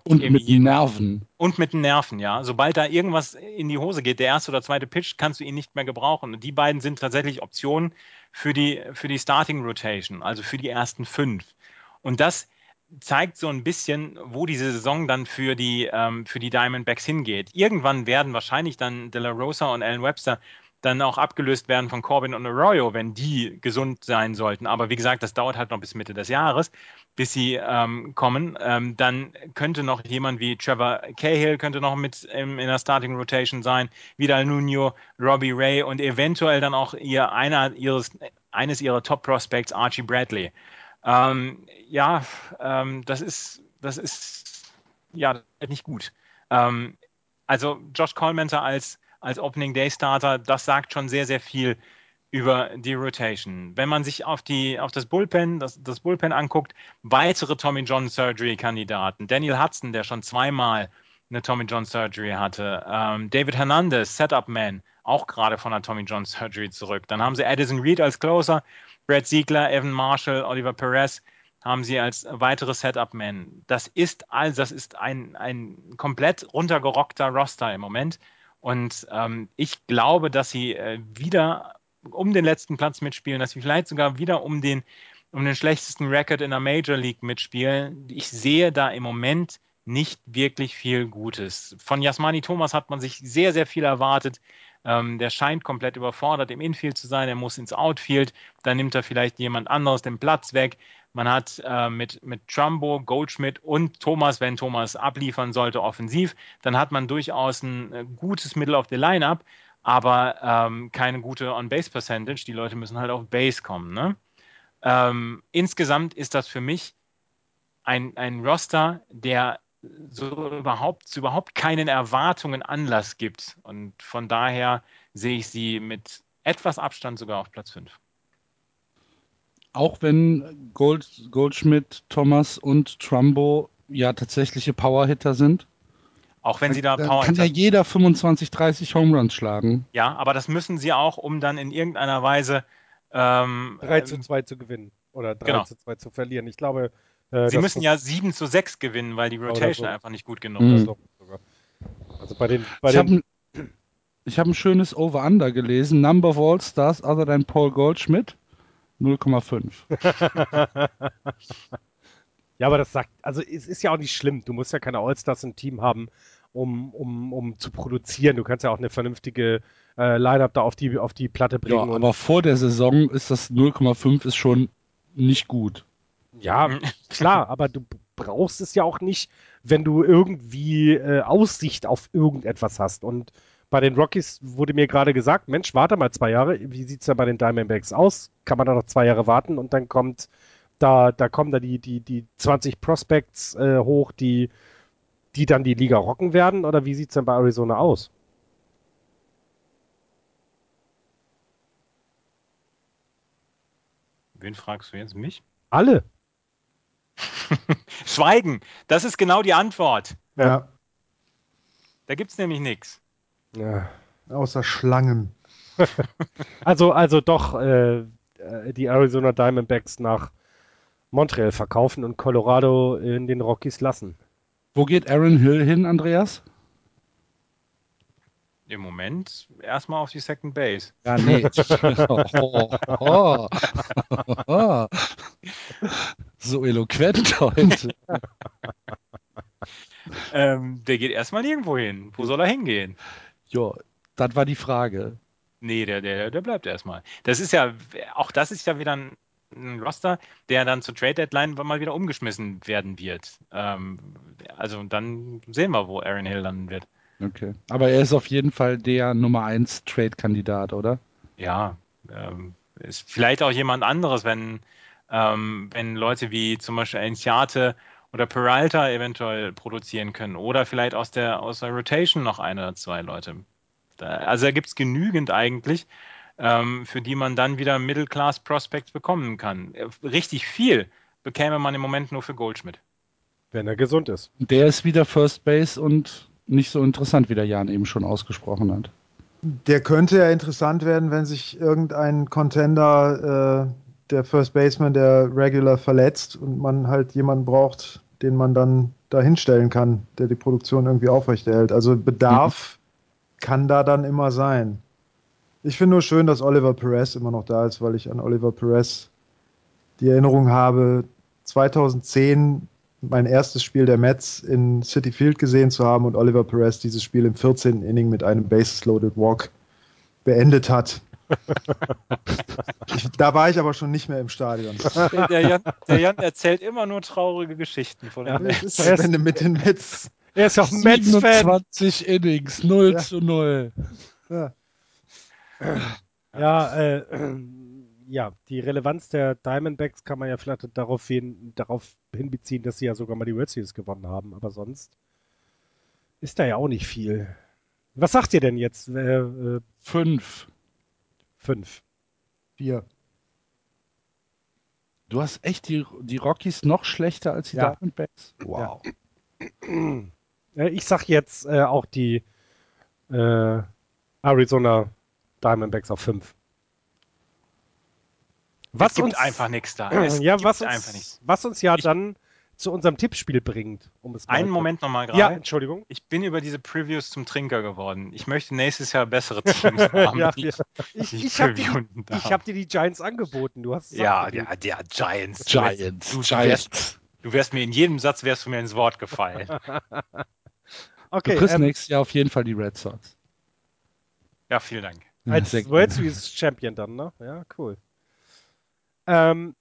und mit den Nerven. Und mit den Nerven, ja. Sobald da irgendwas in die Hose geht, der erste oder zweite Pitch, kannst du ihn nicht mehr gebrauchen. Und die beiden sind tatsächlich Optionen für die, für die Starting Rotation, also für die ersten fünf. Und das zeigt so ein bisschen, wo diese Saison dann für die, ähm, für die Diamondbacks hingeht. Irgendwann werden wahrscheinlich dann De La Rosa und Alan Webster dann auch abgelöst werden von Corbin und Arroyo, wenn die gesund sein sollten. Aber wie gesagt, das dauert halt noch bis Mitte des Jahres, bis sie ähm, kommen. Ähm, dann könnte noch jemand wie Trevor Cahill könnte noch mit im, in der Starting Rotation sein, Vidal Nuno, Robbie Ray und eventuell dann auch ihr einer ihres eines ihrer Top Prospects Archie Bradley. Ähm, ja, ähm, das ist, das ist ja nicht gut. Ähm, also Josh Colmenter als, als Opening Day Starter, das sagt schon sehr, sehr viel über die Rotation. Wenn man sich auf, die, auf das Bullpen, das, das Bullpen anguckt, weitere Tommy John Surgery Kandidaten. Daniel Hudson, der schon zweimal eine Tommy John Surgery hatte. Ähm, David Hernandez, Setup Man, auch gerade von einer Tommy John Surgery zurück. Dann haben sie Addison Reed als Closer, Brad Siegler, Evan Marshall, Oliver Perez haben sie als weitere Setup-Men. Das ist all, das ist ein, ein komplett runtergerockter Roster im Moment. Und ähm, ich glaube, dass sie äh, wieder um den letzten Platz mitspielen, dass sie vielleicht sogar wieder um den, um den schlechtesten Record in der Major League mitspielen. Ich sehe da im Moment nicht wirklich viel Gutes. Von Jasmani Thomas hat man sich sehr, sehr viel erwartet. Ähm, der scheint komplett überfordert im Infield zu sein. Er muss ins Outfield. Dann nimmt er vielleicht jemand anderes den Platz weg. Man hat äh, mit, mit Trumbo, Goldschmidt und Thomas, wenn Thomas abliefern sollte, offensiv, dann hat man durchaus ein äh, gutes Mittel auf der Line-Up, aber ähm, keine gute On-Base-Percentage. Die Leute müssen halt auf Base kommen. Ne? Ähm, insgesamt ist das für mich ein, ein Roster, der so überhaupt, zu überhaupt keinen Erwartungen Anlass gibt. Und von daher sehe ich sie mit etwas Abstand sogar auf Platz 5. Auch wenn Gold, Goldschmidt, Thomas und Trumbo ja tatsächliche Powerhitter sind. Auch wenn sie da Power kann ja jeder 25, 30 Home Runs schlagen. Ja, aber das müssen sie auch, um dann in irgendeiner Weise ähm, 3 zu 2 zu gewinnen oder 3 genau. zu 2 zu verlieren. Ich glaube, äh, Sie müssen ja 7 zu 6 gewinnen, weil die Rotation so. einfach nicht gut genug mhm. ist. Also bei den, bei ich habe ein, hab ein schönes Over-Under gelesen. Number of All-Stars other than Paul Goldschmidt 0,5. ja, aber das sagt, also es ist ja auch nicht schlimm. Du musst ja keine All-Stars im Team haben, um, um, um zu produzieren. Du kannst ja auch eine vernünftige äh, Line-Up da auf die, auf die Platte bringen. Ja, aber vor der Saison ist das 0,5 ist schon nicht gut. Ja, klar, aber du brauchst es ja auch nicht, wenn du irgendwie äh, Aussicht auf irgendetwas hast. Und bei den Rockies wurde mir gerade gesagt, Mensch, warte mal zwei Jahre, wie sieht es denn bei den Diamondbacks aus? Kann man da noch zwei Jahre warten und dann kommt da, da kommen da die, die, die 20 Prospects äh, hoch, die, die dann die Liga rocken werden? Oder wie sieht es denn bei Arizona aus? Wen fragst du jetzt? Mich? Alle. Schweigen, das ist genau die Antwort. Ja. Da gibt es nämlich nichts. Ja. Außer Schlangen. also, also doch äh, die Arizona Diamondbacks nach Montreal verkaufen und Colorado in den Rockies lassen. Wo geht Aaron Hill hin, Andreas? Im Moment erstmal auf die Second Base. Ja, nee. oh, oh, oh, so eloquent heute. ähm, der geht erstmal nirgendwo hin. Wo soll er hingehen? Ja, das war die Frage. Nee, der, der, der bleibt erstmal. Das ist ja, auch das ist ja wieder ein, ein Roster, der dann zur Trade Deadline mal wieder umgeschmissen werden wird. Ähm, also dann sehen wir, wo Aaron Hill landen wird. Okay. Aber er ist auf jeden Fall der Nummer 1 Trade-Kandidat, oder? Ja. Ähm, ist vielleicht auch jemand anderes, wenn, ähm, wenn Leute wie zum Beispiel Enciate oder Peralta eventuell produzieren können. Oder vielleicht aus der, aus der Rotation noch ein oder zwei Leute. Also da gibt es genügend eigentlich, ähm, für die man dann wieder Middle-Class Prospects bekommen kann. Richtig viel bekäme man im Moment nur für Goldschmidt. Wenn er gesund ist. Der ist wieder First Base und nicht so interessant, wie der Jan eben schon ausgesprochen hat. Der könnte ja interessant werden, wenn sich irgendein Contender, äh, der First Baseman, der Regular verletzt und man halt jemanden braucht, den man dann da hinstellen kann, der die Produktion irgendwie aufrechterhält. Also Bedarf mhm. kann da dann immer sein. Ich finde nur schön, dass Oliver Perez immer noch da ist, weil ich an Oliver Perez die Erinnerung habe, 2010 mein erstes Spiel der Mets in City Field gesehen zu haben und Oliver Perez dieses Spiel im 14. Inning mit einem Bases-Loaded Walk beendet hat. Ich, da war ich aber schon nicht mehr im Stadion. Der Jan, der Jan erzählt immer nur traurige Geschichten von den ja, Mets. Wenn du mit den Mets. Er ist auch Mets-Fan. 20 Innings, 0 ja. zu 0. Ja, ja äh, ja, die Relevanz der Diamondbacks kann man ja vielleicht darauf, hin, darauf hinbeziehen, dass sie ja sogar mal die World Series gewonnen haben, aber sonst ist da ja auch nicht viel. Was sagt ihr denn jetzt? Äh, äh, fünf. Fünf. Vier. Du hast echt die, die Rockies noch schlechter als die ja. Diamondbacks? Wow. Ja. Ich sag jetzt äh, auch die äh, Arizona Diamondbacks auf fünf. Was es gibt uns, einfach nichts da. Es ja, was uns, was uns ja ich, dann zu unserem Tippspiel bringt. Um es Einen Moment nochmal gerade. Ja, Entschuldigung. Ich bin über diese Previews zum Trinker geworden. Ich möchte nächstes Jahr bessere Teams haben. ja, ja. Ich, ich habe dir, hab dir, die Giants angeboten. Du hast ja, ja, der Giants. Giants. Du, Giants. Wärst, du wärst mir in jedem Satz wärst du mir ins Wort gefallen. okay. Du kriegst ähm, nächstes Jahr auf jeden Fall die Red Sox. Ja, vielen Dank. Als World Series Champion dann, ne? Ja, cool. Ähm,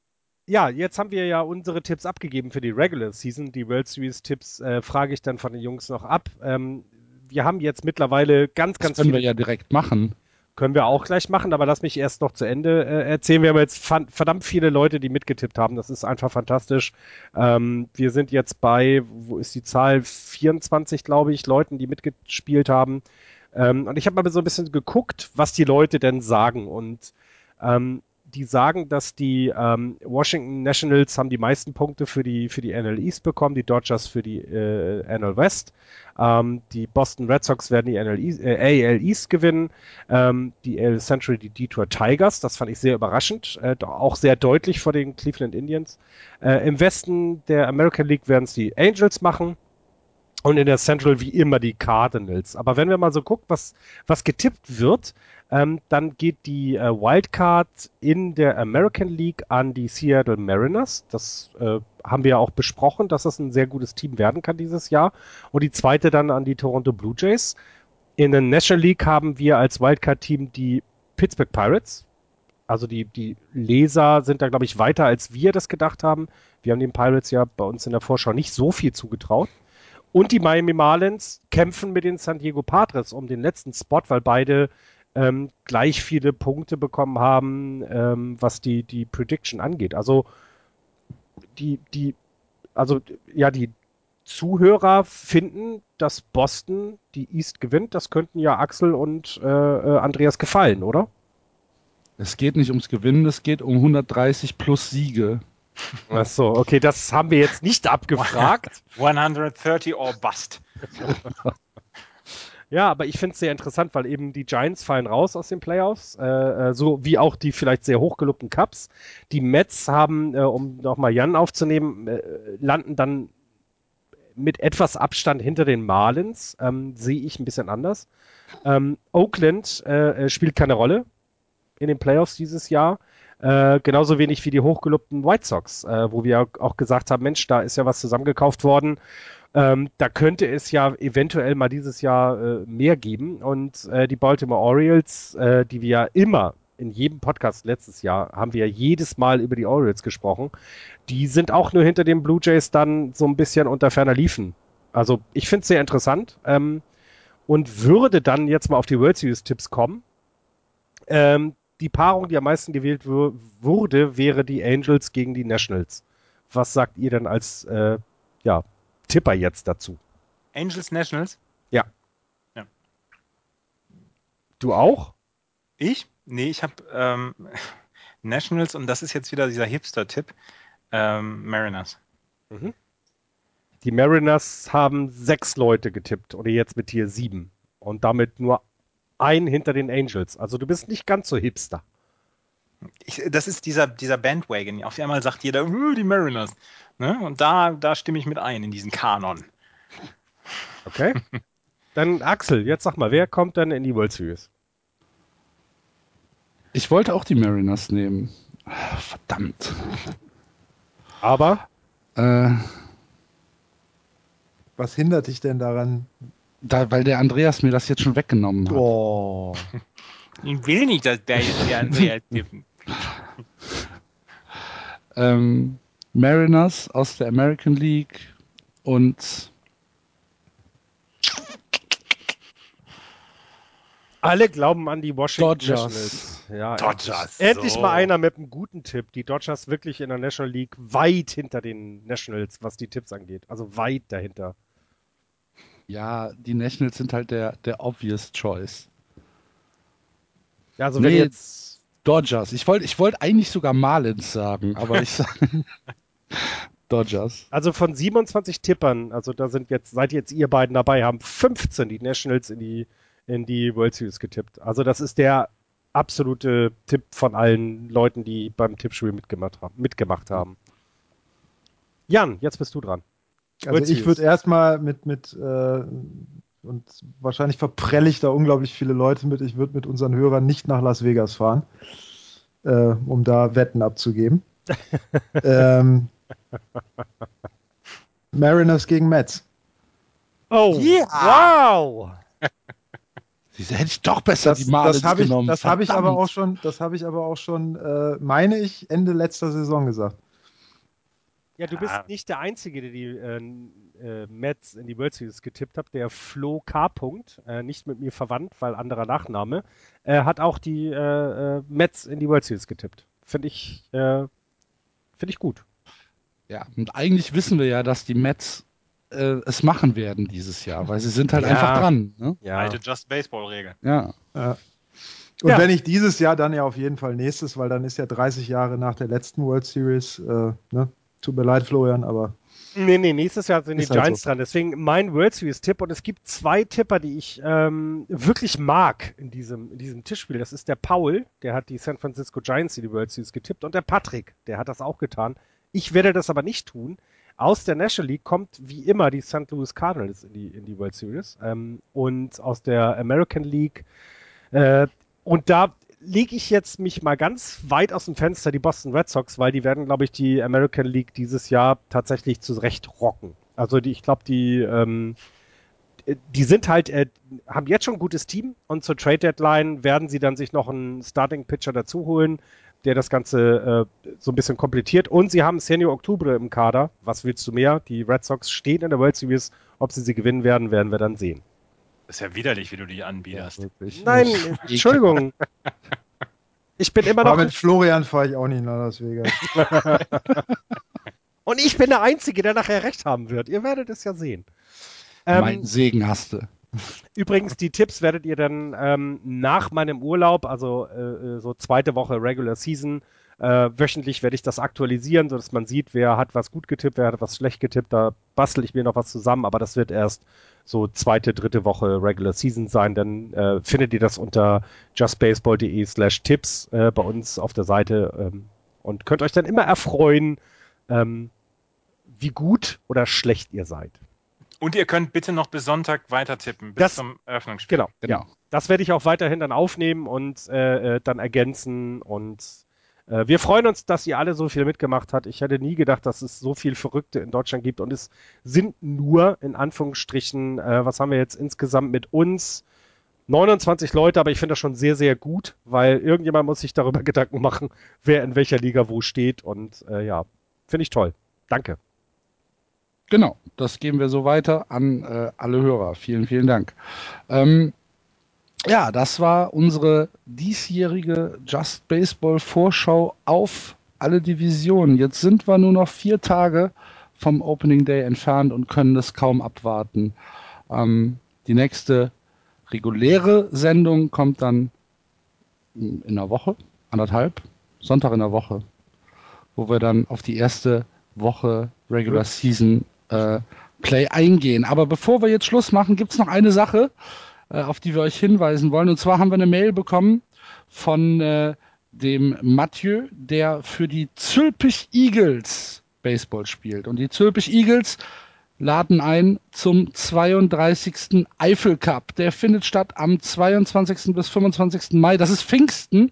ja, jetzt haben wir ja unsere Tipps abgegeben für die Regular Season. Die World Series Tipps äh, frage ich dann von den Jungs noch ab. Ähm, wir haben jetzt mittlerweile ganz, ganz das können viele. wir ja direkt machen. Können wir auch gleich machen, aber lass mich erst noch zu Ende äh, erzählen. Wir haben jetzt verdammt viele Leute, die mitgetippt haben. Das ist einfach fantastisch. Ähm, wir sind jetzt bei, wo ist die Zahl? 24, glaube ich, Leuten, die mitgespielt haben. Ähm, und ich habe mal so ein bisschen geguckt, was die Leute denn sagen. Und ähm, die sagen, dass die ähm, Washington Nationals haben die meisten Punkte für die für die NL East bekommen, die Dodgers für die äh, NL West, ähm, die Boston Red Sox werden die NL East, äh, AL East gewinnen, ähm, die AL Central die Detroit Tigers, das fand ich sehr überraschend, äh, auch sehr deutlich vor den Cleveland Indians. Äh, Im Westen der American League werden es die Angels machen. Und in der Central wie immer die Cardinals. Aber wenn wir mal so gucken, was, was getippt wird, ähm, dann geht die äh, Wildcard in der American League an die Seattle Mariners. Das äh, haben wir ja auch besprochen, dass das ein sehr gutes Team werden kann dieses Jahr. Und die zweite dann an die Toronto Blue Jays. In der National League haben wir als Wildcard-Team die Pittsburgh Pirates. Also die, die Leser sind da, glaube ich, weiter, als wir das gedacht haben. Wir haben den Pirates ja bei uns in der Vorschau nicht so viel zugetraut. Und die Miami Marlins kämpfen mit den San Diego Padres um den letzten Spot, weil beide ähm, gleich viele Punkte bekommen haben, ähm, was die, die Prediction angeht. Also die, die, also ja, die Zuhörer finden, dass Boston die East gewinnt. Das könnten ja Axel und äh, äh Andreas gefallen, oder? Es geht nicht ums Gewinnen, es geht um 130 plus Siege. Ach so, okay, das haben wir jetzt nicht abgefragt. 130 or bust. Ja, aber ich finde es sehr interessant, weil eben die Giants fallen raus aus den Playoffs, äh, äh, so wie auch die vielleicht sehr hochgelobten Cups. Die Mets haben, äh, um nochmal Jan aufzunehmen, äh, landen dann mit etwas Abstand hinter den Marlins, ähm, sehe ich ein bisschen anders. Ähm, Oakland äh, äh, spielt keine Rolle in den Playoffs dieses Jahr. Äh, genauso wenig wie die hochgelobten White Sox, äh, wo wir auch gesagt haben, Mensch, da ist ja was zusammengekauft worden ähm, da könnte es ja eventuell mal dieses Jahr äh, mehr geben. Und äh, die Baltimore Orioles, äh, die wir ja immer in jedem Podcast letztes Jahr haben wir ja jedes Mal über die Orioles gesprochen. Die sind auch nur hinter den Blue Jays dann so ein bisschen unter ferner liefen. Also ich finde es sehr interessant ähm, und würde dann jetzt mal auf die World Series Tipps kommen. Ähm, die Paarung, die am meisten gewählt wurde, wäre die Angels gegen die Nationals. Was sagt ihr denn als äh, ja, Tipper jetzt dazu. Angels Nationals? Ja. ja. Du auch? Ich? Nee, ich habe ähm, Nationals und das ist jetzt wieder dieser Hipster-Tipp. Ähm, Mariners. Mhm. Die Mariners haben sechs Leute getippt oder jetzt mit hier sieben. Und damit nur ein hinter den Angels. Also du bist nicht ganz so hipster. Ich, das ist dieser, dieser Bandwagon. Auf einmal sagt jeder, uh, die Mariners. Ne? Und da, da stimme ich mit ein in diesen Kanon. Okay. Dann Axel, jetzt sag mal, wer kommt dann in die World Series? Ich wollte auch die Mariners nehmen. Verdammt. Aber? Äh, Was hindert dich denn daran? da, weil der Andreas mir das jetzt schon weggenommen hat. Oh. Ich will nicht, dass der jetzt der Andreas tippen. Ähm, Mariners aus der American League und Alle glauben an die Washington Dodgers. Nationals. Ja, Dodgers, Endlich, so. mal einer mit einem guten Tipp. Die Dodgers wirklich in der National League weit hinter den Nationals, was die Tipps angeht. Also weit dahinter. ja, die Nationals sind halt der, der obvious choice. Ja, also wenn Nee. jetzt Dodgers. Ich wollte ich wollte eigentlich sogar Marlins sagen, aber ich sage Dodgers. Also von 27 Tippern, also da sind jetzt, seid jetzt ihr beiden dabei, haben 15 die Nationals in die, in die World Series getippt. Also das ist der absolute Tipp von allen Leuten, die beim Tippspiel mitgemacht haben. Mitgemacht haben. Jan, jetzt bist du dran. Also ich würde erstmal mit, mit äh, und wahrscheinlich verprelle ich da unglaublich viele Leute mit. Ich würde mit unseren Hörern nicht nach Las Vegas fahren, äh, um da Wetten abzugeben. ähm, Mariners gegen Mets. Oh, wow! Diese hätte ich doch besser Das, die Marlins das habe ich, genommen. das habe ich aber auch schon, das habe ich aber auch schon, äh, meine ich, Ende letzter Saison gesagt. Ja, du bist Ja. nicht der Einzige, der die äh, äh, Mets in die World Series getippt hat. Der Flo K. Punkt, äh, nicht mit mir verwandt, weil anderer Nachname, äh, hat auch die äh, äh, Mets in die World Series getippt. Finde ich, äh, finde ich gut. Ja, und eigentlich wissen wir ja, dass die Mets äh, es machen werden dieses Jahr, weil sie sind halt Ja. einfach dran. Ne? Ja. Alte Just Baseball-Regel. Ja. Und Ja. wenn nicht dieses Jahr, dann ja auf jeden Fall nächstes, weil dann ist ja 30 Jahre nach der letzten World Series. Äh, ne? Tut mir leid, Florian, aber Nee, nee, nächstes Jahr sind die halt Giants so. dran. Deswegen mein World Series-Tipp. Und es gibt zwei Tipper, die ich ähm, wirklich mag in diesem, in diesem Tischspiel. Das ist der Paul, der hat die San Francisco Giants in die World Series getippt. Und der Patrick, der hat das auch getan. Ich werde das aber nicht tun. Aus der National League kommt wie immer die St. Louis Cardinals in die, in die World Series. Ähm, und aus der American League. Äh, und da lege ich jetzt mich mal ganz weit aus dem Fenster die Boston Red Sox, weil die werden, glaube ich, die American League dieses Jahr tatsächlich zurecht rocken. Also die, ich glaube, die, ähm, die sind halt, äh, haben jetzt schon ein gutes Team und zur Trade Deadline werden sie dann sich noch einen Starting Pitcher dazu holen, der das Ganze äh, so ein bisschen komplettiert. Und sie haben Senior Oktober im Kader. Was willst du mehr? Die Red Sox stehen in der World Series. Ob sie sie gewinnen werden, werden wir dann sehen. Das ist ja widerlich, wie du die anbiederst. Wirklich. Nein, Entschuldigung. Ich bin immer aber noch mit Florian fahre ich auch nicht nach Las Vegas. Und ich bin der Einzige, der nachher recht haben wird. Ihr werdet es ja sehen. mein Ähm, Segen hast du. übrigens, die Tipps werdet ihr dann ähm, nach meinem Urlaub, also äh, so zweite Woche Regular Season, äh, wöchentlich werde ich das aktualisieren, sodass man sieht, wer hat was gut getippt, wer hat was schlecht getippt. Da bastel ich mir noch was zusammen, aber das wird erst so zweite, dritte Woche Regular Season sein. Dann äh, findet ihr das unter justbaseball.de slash Tipps äh, bei uns auf der Seite ähm, und könnt euch dann immer erfreuen, ähm, wie gut oder schlecht ihr seid. Und ihr könnt bitte noch bis Sonntag weiter tippen, bis Das- zum Eröffnungsspiel. Genau. Genau. Ja. Das werde ich auch weiterhin dann aufnehmen und äh, äh, dann ergänzen. Und äh, wir freuen uns, dass ihr alle so viel mitgemacht habt. Ich hätte nie gedacht, dass es so viel Verrückte in Deutschland gibt. Und es sind nur, in Anführungsstrichen, äh, was haben wir jetzt insgesamt mit uns? 29 Leute, aber ich finde das schon sehr, sehr gut, weil irgendjemand muss sich darüber Gedanken machen, wer in welcher Liga wo steht. Und äh, ja, finde ich toll. Danke. Genau, das geben wir so weiter an äh, alle Hörer. Vielen, vielen Dank. Ähm, ja, das war unsere diesjährige Just Baseball Vorschau auf alle Divisionen. Jetzt sind wir nur noch vier Tage vom Opening Day entfernt und können es kaum abwarten. Ähm, die nächste reguläre Sendung kommt dann in einer Woche, anderthalb, Sonntag in der Woche, wo wir dann auf die erste Woche Regular Season äh, Play eingehen. Aber bevor wir jetzt Schluss machen, gibt es noch eine Sache, auf die wir euch hinweisen wollen. Und zwar haben wir eine Mail bekommen von äh, dem Mathieu, der für die Zülpich Eagles Baseball spielt. Und die Zülpich Eagles laden ein zum 32. Eifel Cup. Der findet statt am 22. bis 25. Mai. Das ist Pfingsten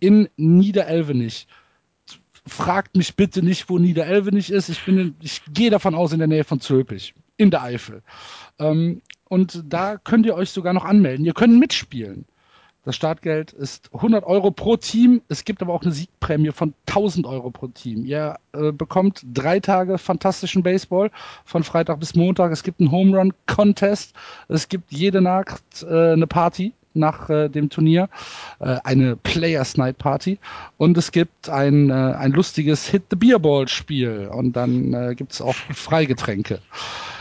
in Niederelvenich. Fragt mich bitte nicht, wo Niederelvenich ist. Ich, bin, ich gehe davon aus, in der Nähe von Zülpich, in der Eifel. Ähm, und da könnt ihr euch sogar noch anmelden. Ihr könnt mitspielen. Das Startgeld ist 100 Euro pro Team. Es gibt aber auch eine Siegprämie von 1000 Euro pro Team. Ihr äh, bekommt drei Tage fantastischen Baseball von Freitag bis Montag. Es gibt einen Home Run Contest. Es gibt jede Nacht äh, eine Party nach äh, dem Turnier, äh, eine Players Night Party und es gibt ein, äh, ein lustiges Hit the Beer Ball Spiel und dann äh, gibt es auch Freigetränke.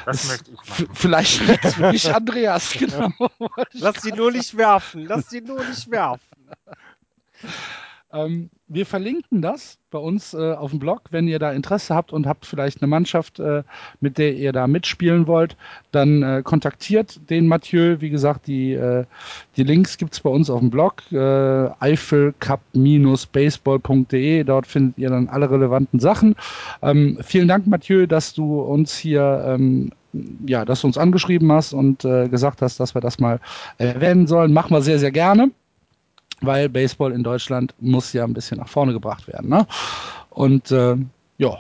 Das möchte ich machen. Vielleicht für mich Andreas, genau. Lass sie nur nicht werfen. Lass sie nur nicht werfen. Ähm, wir verlinken das bei uns äh, auf dem Blog. Wenn ihr da Interesse habt und habt vielleicht eine Mannschaft, äh, mit der ihr da mitspielen wollt, dann äh, kontaktiert den Mathieu. Wie gesagt, die, äh, die Links gibt's bei uns auf dem Blog, äh, eifelcup-baseball.de. Dort findet ihr dann alle relevanten Sachen. Ähm, vielen Dank, Mathieu, dass du uns hier ähm, ja, dass du uns angeschrieben hast und äh, gesagt hast, dass wir das mal erwähnen sollen. Machen wir sehr, sehr gerne weil Baseball in Deutschland muss ja ein bisschen nach vorne gebracht werden. Ne? Und äh, ja,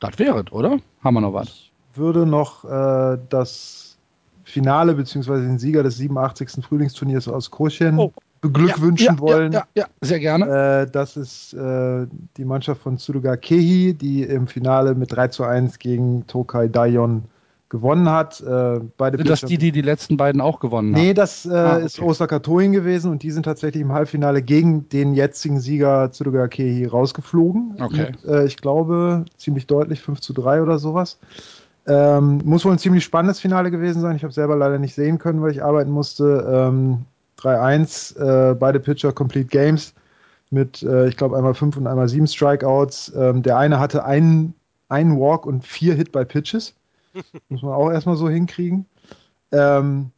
das wäre es, oder? Haben wir noch was? Ich würde noch äh, das Finale bzw. den Sieger des 87. Frühlingsturniers aus Kroschen Oh. beglückwünschen ja, ja, wollen. Ja, ja, ja, sehr gerne. Äh, das ist äh, die Mannschaft von Tsuruga Kehi, die im Finale mit 3 zu 1 gegen Tokai Dayon gewonnen hat. Äh, beide Sind das die, die die letzten beiden auch gewonnen haben? Nee, das äh, Ah, okay. ist Osaka Toin gewesen und die sind tatsächlich im Halbfinale gegen den jetzigen Sieger Tsuruga Kehi rausgeflogen. Okay. Mit, äh, ich glaube, ziemlich deutlich 5 zu 3 oder sowas. Ähm, muss wohl ein ziemlich spannendes Finale gewesen sein. Ich habe selber leider nicht sehen können, weil ich arbeiten musste. Ähm, 3-1, äh, beide Pitcher Complete Games mit, äh, ich glaube, einmal 5 und einmal 7 Strikeouts. Ähm, der eine hatte einen, einen Walk und vier Hit by Pitches. Muss man auch erstmal so hinkriegen. Ähm,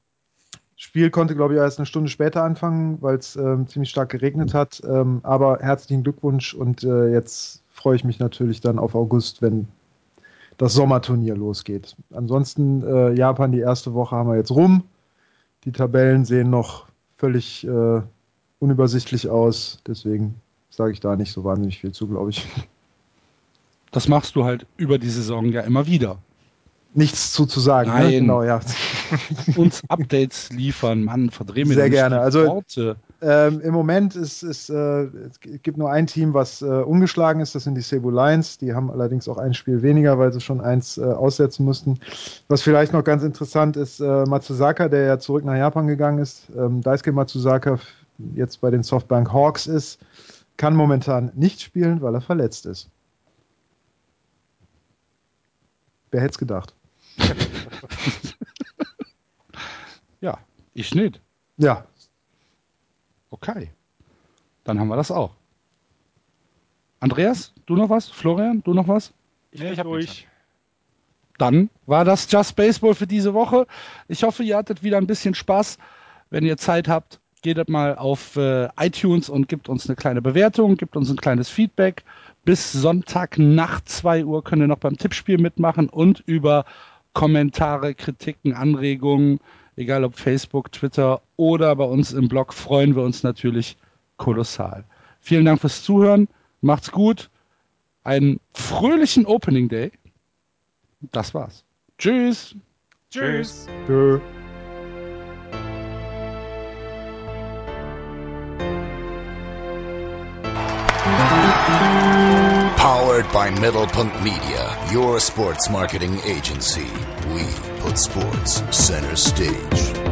Spiel konnte, glaube ich, erst eine Stunde später anfangen, weil es ähm, ziemlich stark geregnet hat. Ähm, aber herzlichen Glückwunsch und äh, jetzt freue ich mich natürlich dann auf August, wenn das Sommerturnier losgeht. Ansonsten äh, Japan, die erste Woche haben wir jetzt rum. Die Tabellen sehen noch völlig äh, unübersichtlich aus. Deswegen sage ich da nicht so wahnsinnig viel zu, glaube ich. Das machst du halt über die Saison ja immer wieder. Nichts zu, zu sagen. Nein. Ne? Genau, ja. Uns Updates liefern, Mann, verdreh mir Sehr gerne. Also-. Ähm, Im Moment ist, ist äh, es gibt nur ein Team, was äh, ungeschlagen ist. Das sind die Cebu Lions. Die haben allerdings auch ein Spiel weniger, weil sie schon eins äh, aussetzen mussten. Was vielleicht noch ganz interessant ist, äh, Matsuzaka, der ja zurück nach Japan gegangen ist, ähm, Daisuke Matsuzaka f- jetzt bei den Softbank Hawks ist, kann momentan nicht spielen, weil er verletzt ist. Wer hätte es gedacht? Ja, ich nicht. Ja, Okay. Dann haben wir das auch. Andreas, du noch was? Florian, du noch was? Ich Nee, bin ich hab durch. Dann war das Just Baseball für diese Woche. Ich hoffe, ihr hattet wieder ein bisschen Spaß. Wenn ihr Zeit habt, geht mal auf äh, iTunes und gebt uns eine kleine Bewertung, gebt uns ein kleines Feedback. Bis Sonntag nach 2 Uhr könnt ihr noch beim Tippspiel mitmachen und über Kommentare, Kritiken, Anregungen, egal ob Facebook, Twitter oder bei uns im Blog, freuen wir uns natürlich kolossal. Vielen Dank fürs Zuhören. Macht's gut. Einen fröhlichen Opening Day. Das war's. Tschüss. Tschüss. Tschö. Powered by Middlepunkт Media, your sports marketing agency. We put sports center stage.